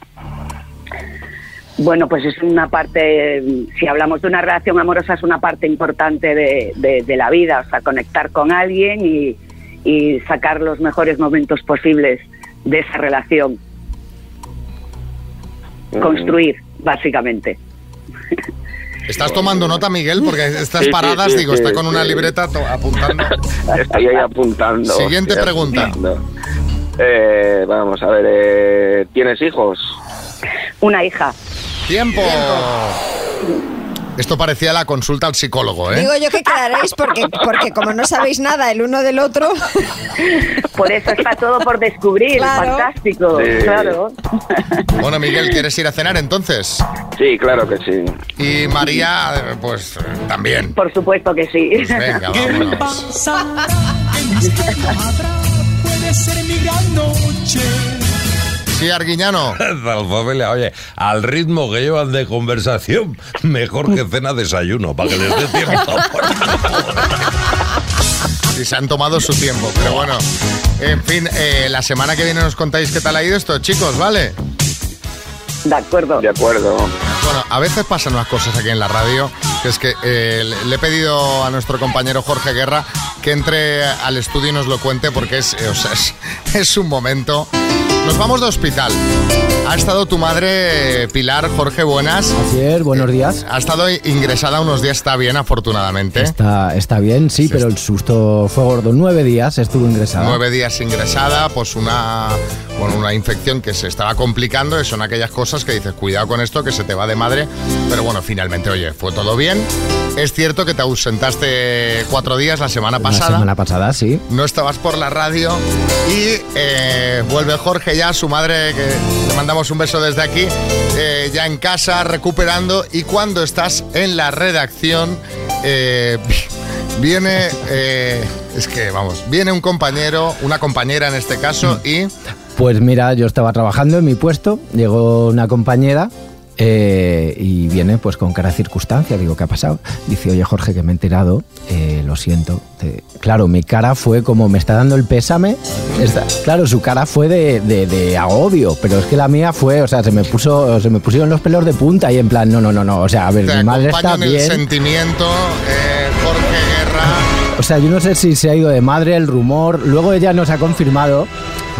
Bueno, pues es una parte, si hablamos de una relación amorosa, es una parte importante de, de- de la vida, o sea, conectar con alguien y, y sacar los mejores momentos posibles de esa relación. Construir, básicamente. ¿Estás tomando nota, Miguel? Porque estas Sí, paradas, sí, digo, sí, está con una libreta to- apuntando. Estoy ahí apuntando. Siguiente estoy pregunta. apuntando. Eh, vamos a ver, eh, ¿tienes hijos? Una hija. ¡Tiempo! Esto parecía la consulta al psicólogo, ¿eh? Digo yo que quedaréis porque, porque como no sabéis nada el uno del otro. Por eso está todo por descubrir. Claro. Fantástico. Sí. Claro. Bueno, Miguel, ¿quieres ir a cenar entonces? Sí, claro que sí. Y María, pues también. Por supuesto que sí. Pues venga, vámonos. Puede ser mi gran noche. Sí, Arguiñano. Familia, oye, al ritmo que llevan de conversación, mejor que cena desayuno, para que les dé tiempo. Si se han tomado su tiempo, pero bueno. En fin, eh, la semana que viene nos contáis qué tal ha ido esto, chicos, ¿vale? De acuerdo. De acuerdo. Bueno, a veces pasan unas cosas aquí en la radio, que es que eh, le- le he pedido a nuestro compañero Jorge Guerra que entre al estudio y nos lo cuente porque es, eh, o sea, es, es un momento. Nos vamos de hospital. Ha estado tu madre, Pilar, Jorge, buenas. Así es, buenos días. Ha estado ingresada unos días, está bien, afortunadamente. Está, está bien, sí, pero el susto fue gordo. Nueve días estuvo ingresada. Nueve días ingresada, pues una, bueno, una infección que se estaba complicando, son aquellas cosas que dices, cuidado con esto, que se te va de madre. Pero bueno, finalmente, oye, fue todo bien. Es cierto que te ausentaste cuatro días la semana La pasada. semana pasada, sí. No estabas por la radio y eh, vuelve Jorge ya, su madre, que le mandamos un beso desde aquí, eh, ya en casa, recuperando. Y cuando estás en la redacción, eh, viene, eh, es que vamos, viene un compañero, una compañera en este caso, y Pues mira, yo estaba trabajando en mi puesto, llegó una compañera eh, y viene pues con cara de circunstancia. Digo, ¿qué ha pasado? Dice, oye Jorge, que me he enterado, eh, lo siento. Te- Claro, mi cara fue como, me está dando el pésame. Está- claro, su cara fue de, de- de agobio, pero es que la mía fue, o sea, se me, puso, se me pusieron los pelos de punta y en plan, no, no, no, no. O sea, a ver, te mi madre está en el bien. sentimiento, eh, Jorge Guerra. O sea, yo no sé si se ha ido de madre el rumor. Luego ella nos ha confirmado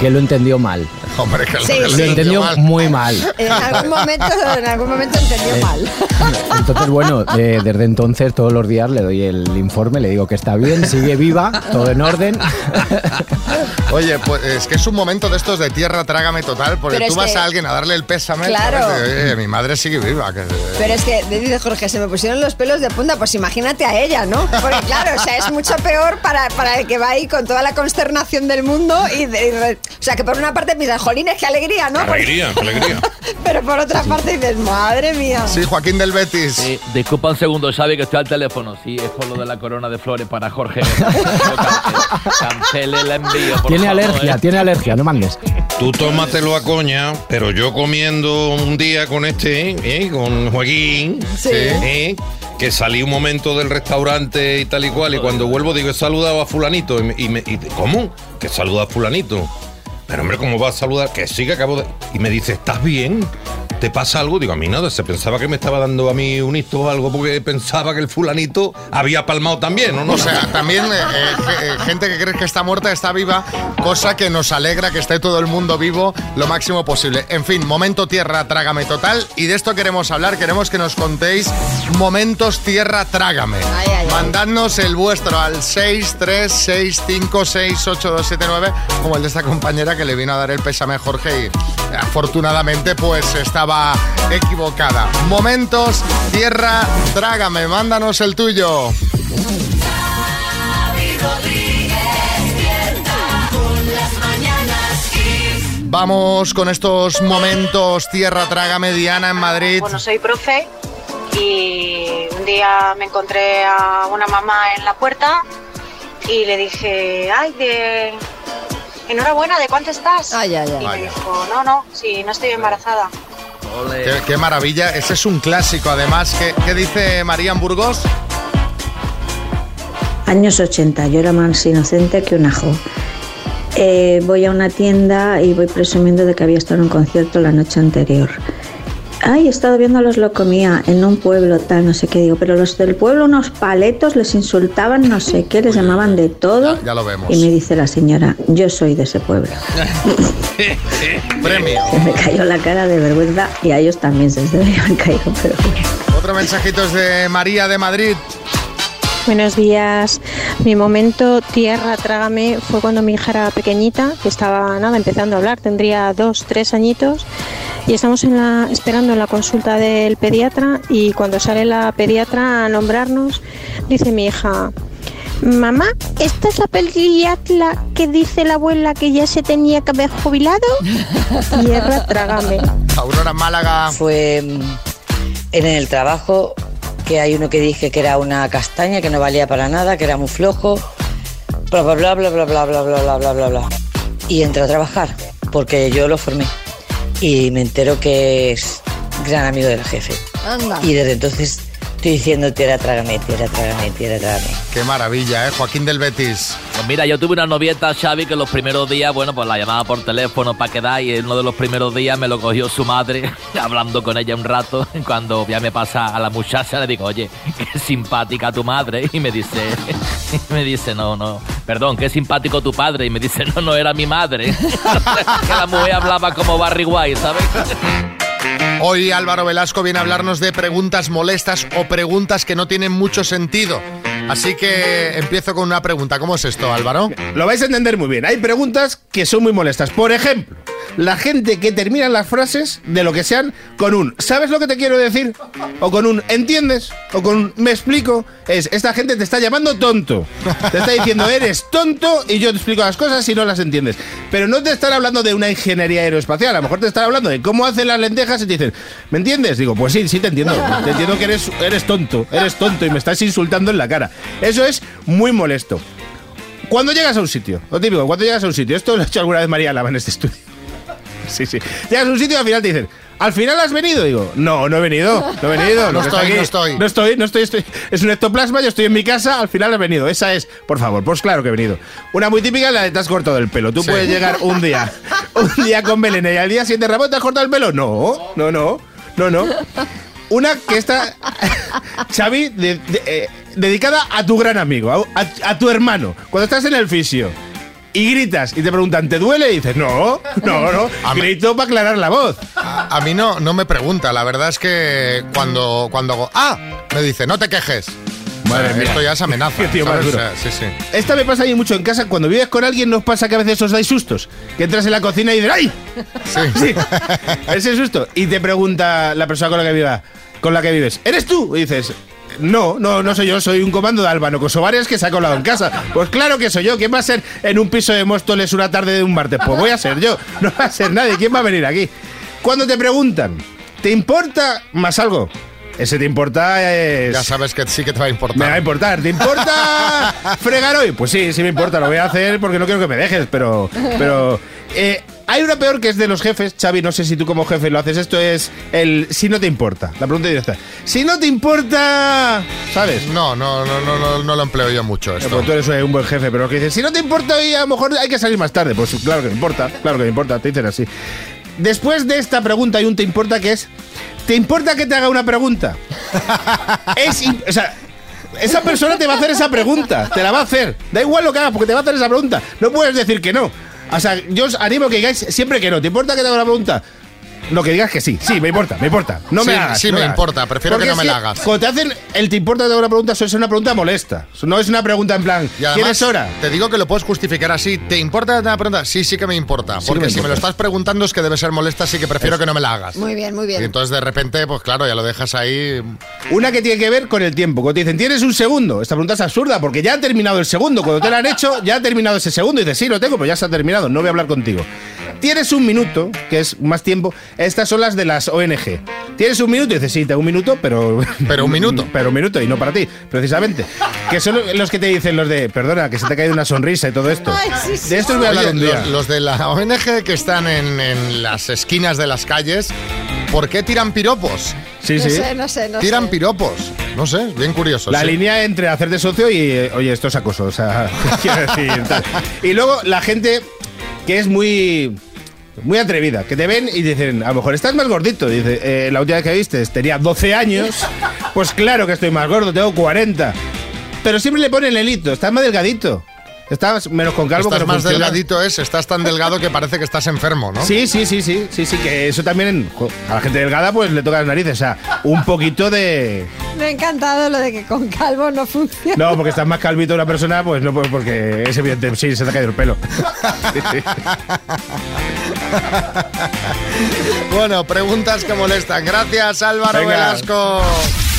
que lo entendió mal. Hombre, que lo- Sí, lo sí. Lo entendió muy mal. En algún momento, en algún momento entendió mal. Entonces, bueno, eh, desde entonces todos los días le doy el informe, le digo que está bien, sigue viva, todo en orden. Oye, pues es que es un momento de estos de tierra trágame total, porque Pero tú vas que- a alguien a darle el pésame. Claro. ¿sabes? De, "Oye, mi madre sigue viva. que- Pero es que, dice Jorge, se me pusieron los pelos de punta, pues imagínate a ella, ¿no? Porque claro, o sea, es mucho peor para, para el que va ahí con toda la consternación del mundo y, de- y de- o sea, que por una parte piensas, jolines, qué alegría, ¿no? Alegría, alegría. Pero por otra parte dices, madre mía. Sí, Joaquín del Betis. Sí, disculpa un segundo, Xavi, que estoy al teléfono. Sí, es por lo de la corona de flores para Jorge. Cancele el envío, por Tiene favor, alergia, ¿eh? tiene alergia, no mandes. Tú tómatelo a coña, pero yo comiendo un día con este, ¿eh? con Joaquín, Sí. ¿eh? que salí un momento del restaurante y tal y cual, y cuando vuelvo digo, he saludado a fulanito. Y me, y me- y- ¿Cómo? Que saluda a fulanito. Pero hombre, ¿cómo vas a saludar? Que sí que acabo de... Y me dice, ¿estás bien? ¿Te pasa algo? Digo, a mí nada, se pensaba que me estaba dando a mí un hito o algo porque pensaba que el fulanito había palmado también, ¿o no? O sea, también eh, eh, eh, gente que cree que está muerta está viva, cosa que nos alegra que esté todo el mundo vivo lo máximo posible. En fin, momento tierra, trágame total. Y de esto queremos hablar, queremos que nos contéis momentos tierra, trágame. Mandadnos el vuestro al 636568279, como el de esta compañera que le vino a dar el pésame Jorge y afortunadamente pues estaba equivocada. Momentos tierra, trágame, mándanos el tuyo. Vamos con estos momentos tierra, trágame, Diana en Madrid. Bueno, soy profe y un día me encontré a una mamá en la puerta y le dije, ay, de... Enhorabuena, ¿de cuánto estás? Ay, ay, ay. Y me dijo, no, no, sí, no estoy embarazada. Qué, qué maravilla, ese es un clásico además. ¿Qué, qué dice María en Burgos? Años 80, yo era más inocente que un ajo. Eh, voy a una tienda y voy presumiendo de que había estado en un concierto la noche anterior. Ay, he estado viendo a los Locomía en un pueblo tal, no sé qué digo, pero los del pueblo unos paletos les insultaban no sé qué, les llamaban de todo. Ya lo vemos. Y me dice la señora, yo soy de ese pueblo. Premio. Se me cayó la cara de vergüenza y a ellos también se les debe haber caído, pero Otro mensajito es de María de Madrid. Buenos días. Mi momento tierra, trágame, fue cuando mi hija era pequeñita, que estaba nada empezando a hablar, tendría dos, tres añitos, y estamos en la, esperando en la consulta del pediatra y cuando sale la pediatra a nombrarnos, dice mi hija, Mamá, ¿esta es la pediatra que dice la abuela que ya se tenía que haber jubilado? Tierra, trágame. Aurora Málaga. Fue mm, en el trabajo que hay uno que dije que era una castaña, que no valía para nada, que era muy flojo, bla bla bla bla bla bla bla bla bla bla bla bla. Y entré a trabajar, porque yo lo formé. Y me entero que es gran amigo del jefe. Anda. Y desde entonces estoy diciendo tierra trágame, tierra trágame, tierra trágame. Qué maravilla, ¿eh? Joaquín del Betis. Pues mira, yo tuve una novieta, Xavi, que los primeros días, bueno, pues la llamaba por teléfono para quedar y en uno de los primeros días me lo cogió su madre, hablando con ella un rato. Cuando ya me pasa a la muchacha, le digo, oye, qué simpática tu madre. Y me dice, me dice, no, no, perdón, qué simpático tu padre. Y me dice, no, no era mi madre. que la mujer hablaba como Barry White, ¿sabes? Hoy Álvaro Velasco viene a hablarnos de preguntas molestas o preguntas que no tienen mucho sentido. Así que empiezo con una pregunta. ¿Cómo es esto, Álvaro? Lo vais a entender muy bien. Hay preguntas que son muy molestas. Por ejemplo, la gente que termina las frases de lo que sean con un ¿sabes lo que te quiero decir? O con un ¿entiendes? O con un ¿me explico? Es esta gente te está llamando tonto. Te está diciendo eres tonto y yo te explico las cosas y no las entiendes. Pero no te están hablando de una ingeniería aeroespacial. A lo mejor te están hablando de cómo hacen las lentejas y te dicen ¿me entiendes? Digo, pues sí, sí te entiendo. Te entiendo que eres, eres tonto. Eres tonto y me estás insultando en la cara. Eso es muy molesto. Cuando llegas a un sitio, lo típico, cuando llegas a un sitio, esto lo ha hecho alguna vez María Lava en este estudio. Sí, sí. Llegas a un sitio y al final te dicen, ¿al final has venido? Digo, no, no he venido, no he venido. No estoy, no estoy. No estoy, no estoy, estoy. Es un ectoplasma, yo estoy en mi casa, al final he venido. Esa es, por favor, pues claro que he venido. Una muy típica es la de te has cortado el pelo. Tú Sí. puedes llegar un día, un día con Belén y al día siguiente, Ramón, ¿te has cortado el pelo? No, no, no, no, no. Una que está, Xavi, de- de- eh, dedicada a tu gran amigo, a, a- a tu hermano. Cuando estás en el fisio y gritas y te preguntan, ¿te duele? Y dices, no, no, no. Grito para aclarar la voz. A, a mí no, no me pregunta. La verdad es que cuando, cuando hago ¡Ah! Me dice, no te quejes. Madre sea, mía. Esto ya es amenaza. Qué tío más duro. Sí, sí. Esta me pasa ahí mucho en casa. Cuando vives con alguien, nos pasa que a veces os dais sustos. Que entras en la cocina y dices, ¡ay! Sí. Ese susto. Y te pregunta la persona con la que viva, con la que vives, ¿eres tú? Y dices, no, no, no soy yo, soy un comando de Albano Kosovares que se ha colado en casa. Pues claro que soy yo. ¿Quién va a ser en un piso de Móstoles una tarde de un martes? Pues voy a ser yo. No va a ser nadie. ¿Quién va a venir aquí? Cuando te preguntan, ¿te importa más algo? Ese te importa es... Ya sabes que sí que te va a importar. Me va a importar. ¿Te importa fregar hoy? Pues sí, sí me importa. Lo voy a hacer porque no quiero que me dejes, pero... pero eh, hay una peor que es de los jefes. Xavi, no sé si tú como jefe lo haces. Esto es el si no te importa. La pregunta directa. Si no te importa... ¿Sabes? No, no, no, no, no, no lo empleo yo mucho esto. Pues tú eres un buen jefe, pero lo que dices, si no te importa y a lo mejor hay que salir más tarde. Pues claro que me importa, claro que me importa, te dicen así. Después de esta pregunta hay un te importa que es, ¿te importa que te haga una pregunta? es, o sea, esa persona te va a hacer esa pregunta, te la va a hacer. Da igual lo que hagas porque te va a hacer esa pregunta. No puedes decir que no. O sea, yo os animo que digáis siempre que no. ¿Te importa que te haga una pregunta? No, que digas que sí. Sí, me importa, me importa. No me Sí, hagas. sí no me hagas. importa, prefiero Porque que no es me la hagas. Cuando te hacen el te importa haga una pregunta, suele ser una pregunta molesta. No es una pregunta en plan, Y además, ¿tienes hora? Te digo que lo puedes justificar así. ¿Te importa una pregunta? Sí, sí que me importa. Sí porque me si me lo estás preguntando es que debe ser molesta, así que prefiero que no me la hagas. Muy bien, muy Y bien. entonces de repente, pues claro, ya lo dejas ahí. Una que tiene que ver con el tiempo. Cuando te dicen, ¿tienes un segundo? Esta pregunta es absurda porque ya ha terminado el segundo. Cuando te la han hecho, ya ha terminado ese segundo. Y dices, sí, lo tengo, pero ya se ha terminado. No voy a hablar contigo. Tienes un minuto, que es más tiempo. Estas son las de las ONG. Tienes un minuto y dices, sí, tengo un minuto, pero. Pero un minuto. pero un minuto y no para ti, precisamente. Que son los que te dicen los de, perdona, que se te ha caído una sonrisa y todo esto. Ay, sí, sí. De esto os voy a hablar Oye, un día. los, los de la ONG que están en, en las esquinas de las calles, ¿por qué tiran piropos? Sí, no sí. sé, no sé, no Tiran sé. piropos. No sé, bien curioso. La sí. línea entre hacerte socio y, eh, oye, esto es acoso, o sea, quiero decir, tal. Y luego la gente que es muy... muy atrevida, que te ven y dicen, a lo mejor estás más gordito. Dice, "Eh, la última vez que viste tenía 12 años, pues claro que estoy más gordo, tengo 40. Pero siempre le ponen el hito, estás más delgadito. Estás menos con calvo Estás que no más funciona. delgadito es, estás tan delgado que parece que estás enfermo, ¿no? Sí, sí, sí, sí, sí, sí, que eso también jo, a la gente delgada pues le toca las narices, o sea, un poquito de... Me ha encantado lo de que con calvo no funciona. No, porque estás más calvito una persona, pues no, pues porque es evidente, sí, se te ha caído el pelo. Bueno, preguntas que molestan. Gracias, Álvaro Venga. Velasco.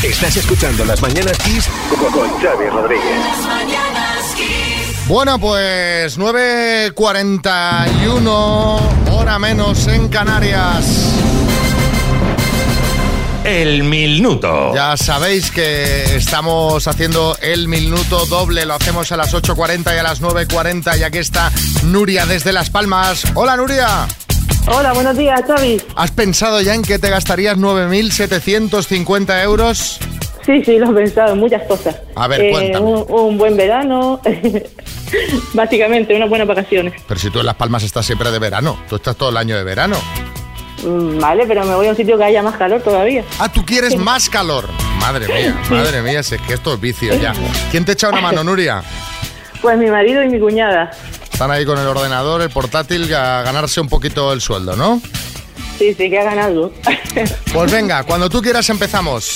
Estás escuchando Las Mañanas Kiss con, con Xavi Rodríguez. Las mañanas Kiss. Bueno, pues 9.41, hora menos en Canarias. El minuto. Ya sabéis que estamos haciendo el minuto doble, lo hacemos a las 8.40 y a las 9.40 y aquí está Nuria desde Las Palmas. Hola Nuria. Hola, buenos días, Xavi. ¿Has pensado ya en que te gastarías 9.750 euros? Sí, sí, lo he pensado en muchas cosas. A ver, Eh, cuéntame. un, un buen verano, básicamente, unas buenas vacaciones. Pero si tú en Las Palmas estás siempre de verano, tú estás todo el año de verano. Mm, Vale, pero me voy a un sitio que haya más calor todavía. Ah, tú quieres más calor. Madre mía, madre mía, si es que esto es vicio ya. ¿Quién te echa una mano, Nuria? Pues mi marido y mi cuñada. Están ahí con el ordenador, el portátil, a ganarse un poquito el sueldo, ¿no? Sí, sí, que hagan algo. Pues venga, cuando tú quieras empezamos.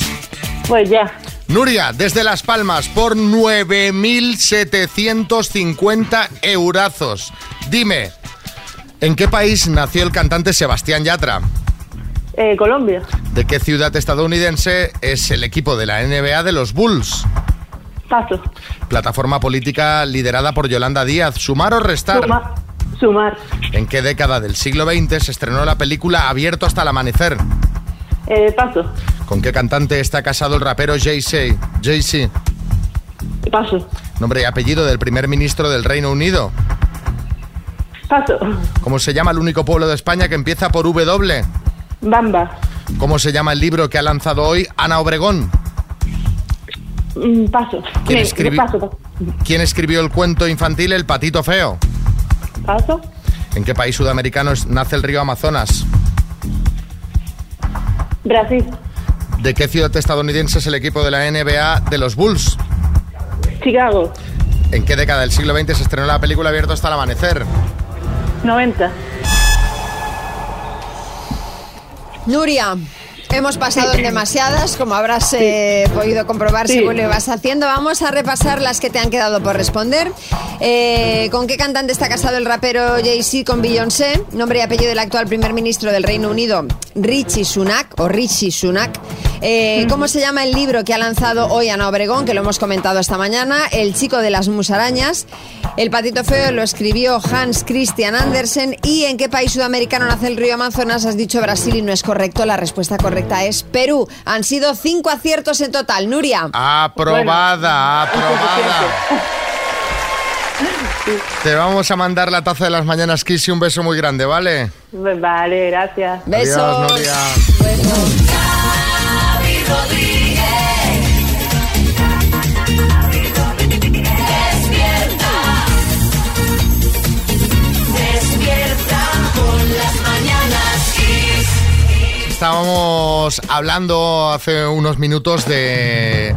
Pues ya. Nuria, desde Las Palmas, por 9.750 eurazos. Dime, ¿en qué país nació el cantante Sebastián Yatra? Eh, Colombia. ¿De qué ciudad estadounidense es el equipo de la NBA de los Bulls? Paso. Plataforma política liderada por Yolanda Díaz. ¿Sumar o restar? Suma- sumar. ¿En qué década del siglo XX se estrenó la película Abierto hasta el amanecer? Eh, paso. ¿Con qué cantante está casado el rapero Jay-Z? Jay-Z. Paso. Nombre y apellido del primer ministro del Reino Unido. Paso. ¿Cómo se llama el único pueblo de España que empieza por W? Bamba. ¿Cómo se llama el libro que ha lanzado hoy Ana Obregón? Mm, paso. ¿Quién escribi- Paso. paso. ¿Quién escribió el cuento infantil El patito feo? Paso. ¿En qué país sudamericano nace el río Amazonas? Brasil. ¿De qué ciudad estadounidense es el equipo de la NBA de los Bulls? Chicago. ¿En qué década del siglo XX se estrenó la película Abierto hasta el amanecer? 90. Nuria, hemos pasado en demasiadas, como habrás eh, podido comprobar Sí. según lo vas haciendo. Vamos a repasar las que te han quedado por responder. Eh, ¿Con qué cantante está casado el rapero Jay-Z con Beyoncé? Nombre y apellido del actual primer ministro del Reino Unido, Richie Sunak o Richie Sunak. Eh, ¿Cómo se llama el libro que ha lanzado hoy Ana Obregón, que lo hemos comentado esta mañana? El chico de las musarañas. El patito feo lo escribió Hans Christian Andersen. ¿Y en qué país sudamericano nace el río Amazonas? Has dicho Brasil y no es correcto. La respuesta correcta es Perú. Han sido cinco aciertos en total. Nuria. Aprobada, aprobada. Te vamos a mandar la taza de las mañanas Kiss y un beso muy grande, ¿vale? Vale, gracias. Adiós, Nuria. Xavi Rodríguez. Despierta. Despierta con las mañanas. Estábamos hablando hace unos minutos de,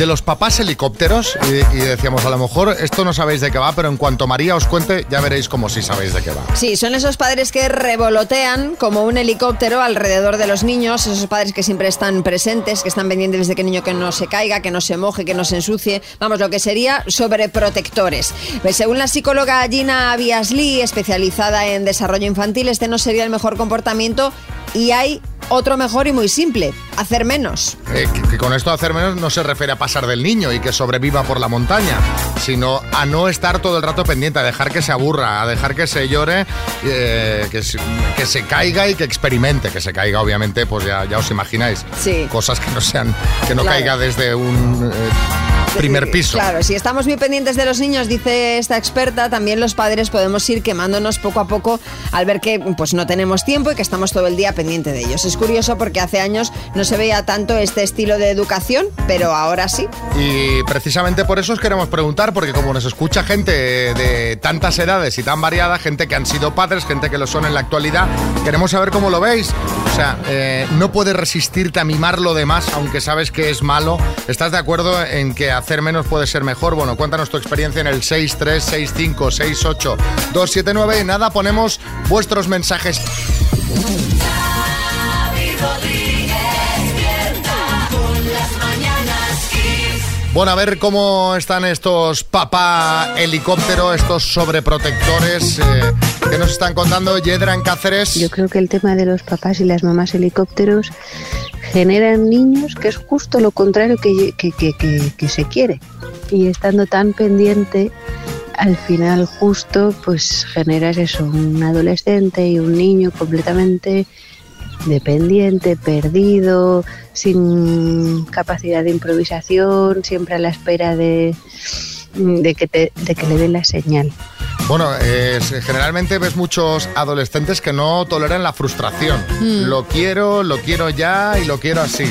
de los papás helicópteros y, decíamos, a lo mejor esto no sabéis de qué va, pero en cuanto María os cuente, ya veréis como sí sabéis de qué va. Sí, son esos padres que revolotean como un helicóptero alrededor de los niños, esos padres que siempre están presentes, que están pendientes de que el niño que no se caiga, que no se moje, que no se ensucie, vamos, lo que sería sobreprotectores. Pues, según la psicóloga Gina Biasli, especializada en desarrollo infantil, este no sería el mejor comportamiento y hay otro mejor y muy simple, hacer menos. Eh, que, que con esto hacer menos no se refiere a pasar del niño y que sobreviva por la montaña, sino a no estar todo el rato pendiente, a dejar que se aburra, a dejar que se llore, eh, que, se, que se caiga y que experimente, que se caiga obviamente, pues ya, ya os imagináis. Sí. Cosas que no sean, que no Claro. caiga desde un... eh, primer piso. Claro, si estamos muy pendientes de los niños, dice esta experta, también los padres podemos ir quemándonos poco a poco al ver que pues no tenemos tiempo y que estamos todo el día pendiente de ellos. Es curioso porque hace años no se veía tanto este estilo de educación, pero ahora sí. Y precisamente por eso os queremos preguntar, porque como nos escucha gente de tantas edades y tan variada, gente que han sido padres, gente que lo son en la actualidad, queremos saber cómo lo veis. O sea, eh, no puedes resistirte a mimar lo demás, aunque sabes que es malo. ¿Estás de acuerdo en que hacer menos puede ser mejor? Bueno, cuéntanos tu experiencia en el 636568279 y nada, ponemos vuestros mensajes. Bueno, a ver cómo están estos papá helicóptero, estos sobreprotectores eh, que nos están contando Yedra en Cáceres. Yo creo que el tema de los papás y las mamás helicópteros generan niños que es justo lo contrario que, que- que- que- se quiere. Y estando tan pendiente, al final justo pues generas eso, un adolescente y un niño completamente dependiente, perdido, sin capacidad de improvisación, siempre a la espera de, de, que, te- de que le den la señal. Bueno, generalmente ves muchos adolescentes que no toleran la frustración. Mm. Lo quiero, lo quiero ya y lo quiero así.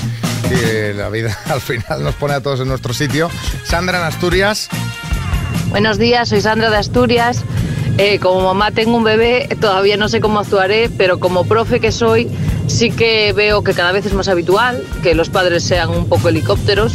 Y la vida al final nos pone a todos en nuestro sitio. Sandra en Asturias. Buenos días, soy Sandra de Asturias. Eh, como mamá tengo un bebé, todavía no sé cómo actuaré, pero como profe que soy, sí que veo que cada vez es más habitual que los padres sean un poco helicópteros.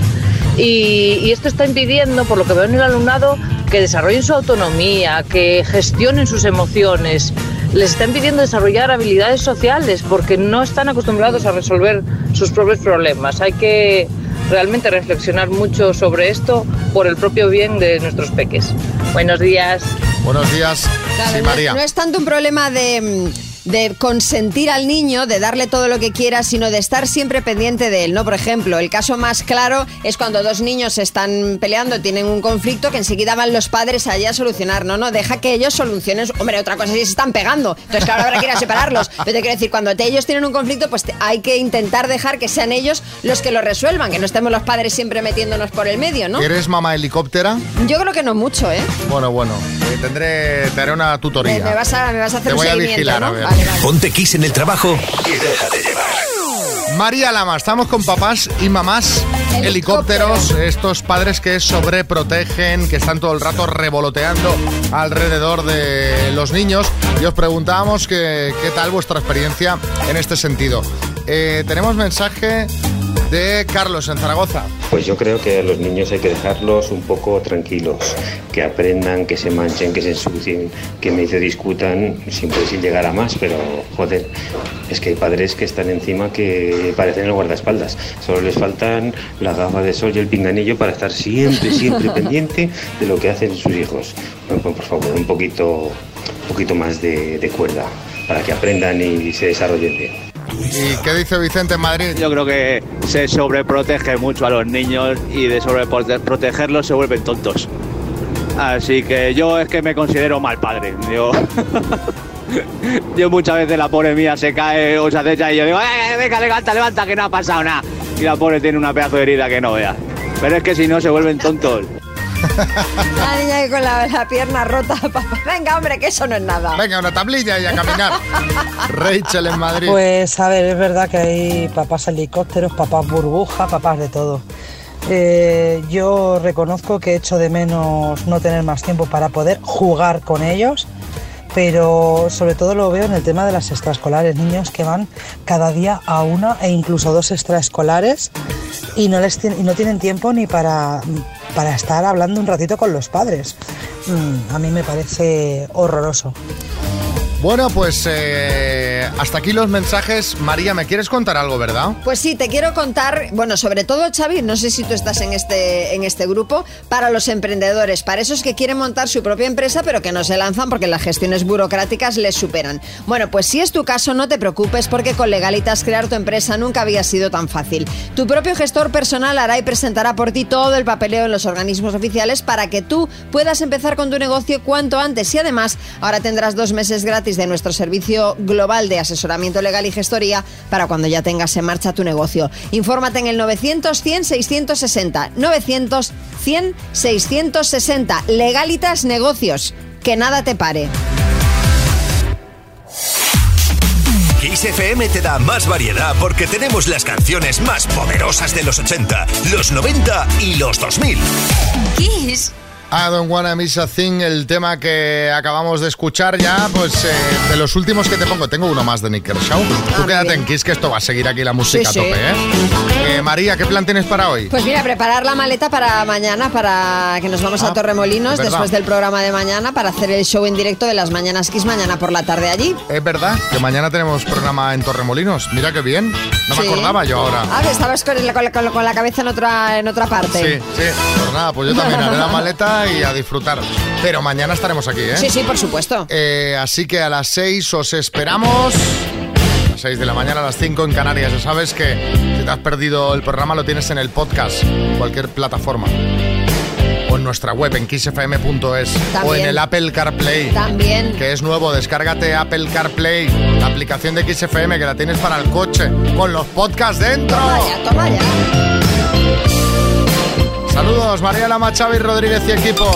Y, y esto está impidiendo, por lo que veo en el alumnado, que desarrollen su autonomía, que gestionen sus emociones. Les está impidiendo desarrollar habilidades sociales porque no están acostumbrados a resolver sus propios problemas. Hay que realmente reflexionar mucho sobre esto por el propio bien de nuestros peques. Buenos días. Buenos días. Claro, sí, no- María. No, es tanto un problema de, de consentir al niño, de darle todo lo que quiera, sino de estar siempre pendiente de él, ¿no? Por ejemplo, el caso más claro es cuando dos niños están peleando, tienen un conflicto, que enseguida van los padres allá a solucionar, ¿no? No, deja que ellos solucionen. Hombre, otra cosa es si se están pegando. Entonces, claro, habrá que ir a separarlos. Pero te quiero decir, cuando te- ellos tienen un conflicto, pues te- hay que intentar dejar que sean ellos los que lo resuelvan, que no estemos los padres siempre metiéndonos por el medio, ¿no? ¿Eres mamá helicóptera? Yo creo que no mucho, ¿eh? Bueno, bueno. eh, tendré, te haré una tutoría. Me, me vas a, me vas a hacer Te un voy a seguimiento, vigilar, ¿no? a ver. Ponte Kiss en el trabajo y déjate llevar. María Lama, estamos con papás y mamás helicópteros, estos padres que sobreprotegen, que están todo el rato revoloteando alrededor de los niños. Y os preguntábamos qué tal vuestra experiencia en este sentido. Eh, tenemos mensaje de Carlos en Zaragoza. Pues yo creo que a los niños hay que dejarlos un poco tranquilos, que aprendan, que se manchen, que se ensucien, que me dice discutan, siempre sin llegar a más, pero joder, es que hay padres que están encima que parecen el guardaespaldas. Solo les faltan la gafa de sol y el pinganillo para estar siempre, siempre pendiente de lo que hacen sus hijos. Bueno, pues, por favor, un poquito, un poquito más de, de cuerda para que aprendan y se desarrollen bien. ¿Y qué dice Vicente en Madrid? Yo creo que se sobreprotege mucho a los niños y de sobreprotegerlos se vuelven tontos. Así que yo es que me considero mal padre. Yo, muchas veces la pobre mía se cae o se acecha y yo digo, "Eh, venga, levanta, levanta, que no ha pasado nada. Y la pobre tiene una pedazo de herida que no vea. Pero es que si no se vuelven tontos. La niña con la, la pierna rota. papá. Venga, hombre, que eso no es nada. Venga, una tablilla y a caminar. Rachel en Madrid. Pues a ver, es verdad que hay papás helicópteros, papás burbuja, papás de todo. Eh, yo reconozco que echo de menos no tener más tiempo para poder jugar con ellos, pero sobre todo lo veo en el tema de las extraescolares, niños que van cada día a una e incluso dos extraescolares y no, les y no tienen tiempo ni para, para estar hablando un ratito con los padres. Mm, a mí me parece horroroso. Bueno, pues eh, hasta aquí los mensajes. María, ¿me quieres contar algo, verdad? Pues sí, te quiero contar, bueno, sobre todo Xavi, no sé si tú estás en este, en este grupo, para los emprendedores, para esos que quieren montar su propia empresa pero que no se lanzan porque las gestiones burocráticas les superan. Bueno, pues si es tu caso, no te preocupes porque con Legalitas crear tu empresa nunca había sido tan fácil. Tu propio gestor personal hará y presentará por ti todo el papeleo en los organismos oficiales para que tú puedas empezar con tu negocio cuanto antes y además ahora tendrás dos meses gratis gratis de nuestro servicio global de asesoramiento legal y gestoría para cuando ya tengas en marcha tu negocio. Infórmate en el 900 100 660. 900 100 660. Legalitas Negocios. Que nada te pare. Kiss FM te da más variedad porque tenemos las canciones más poderosas de los 80, los 90 y los 2000. Kiss. I Don't Wanna Miss a Thing, el tema que acabamos de escuchar ya, pues eh, de los últimos que te pongo, tengo uno más de Nick Kershaw. Tú quédate en Kiss que esto va a seguir aquí la música Sí, a tope, ¿eh? Eh, María, ¿qué plan tienes para hoy? Pues mira, preparar la maleta para mañana, para que nos vamos Ah, a Torremolinos verdad. después del programa de mañana para hacer el show en directo de las Mañanas Kiss mañana por la tarde allí. Es verdad que mañana tenemos programa en Torremolinos. Mira qué bien. No Sí. me acordaba yo ahora. Ah, que estabas la- con la- con la cabeza en otra, en otra parte. Sí, sí. Pues nada, pues yo también haré la maleta y a disfrutar. Pero mañana estaremos aquí, ¿eh? Sí, sí, por supuesto. Eh, así que a las 6 os esperamos. A las 6 de la mañana, a las 5 en Canarias. Ya sabes que si te has perdido el programa lo tienes en el podcast, cualquier plataforma. O en nuestra web, en kissfm.es. O en el Apple CarPlay. También. Que es nuevo, descárgate Apple CarPlay, la aplicación de XFM que la tienes para el coche, con los podcasts dentro. Toma ya, toma ya. Saludos, María Lama, Xavi Rodríguez y equipo.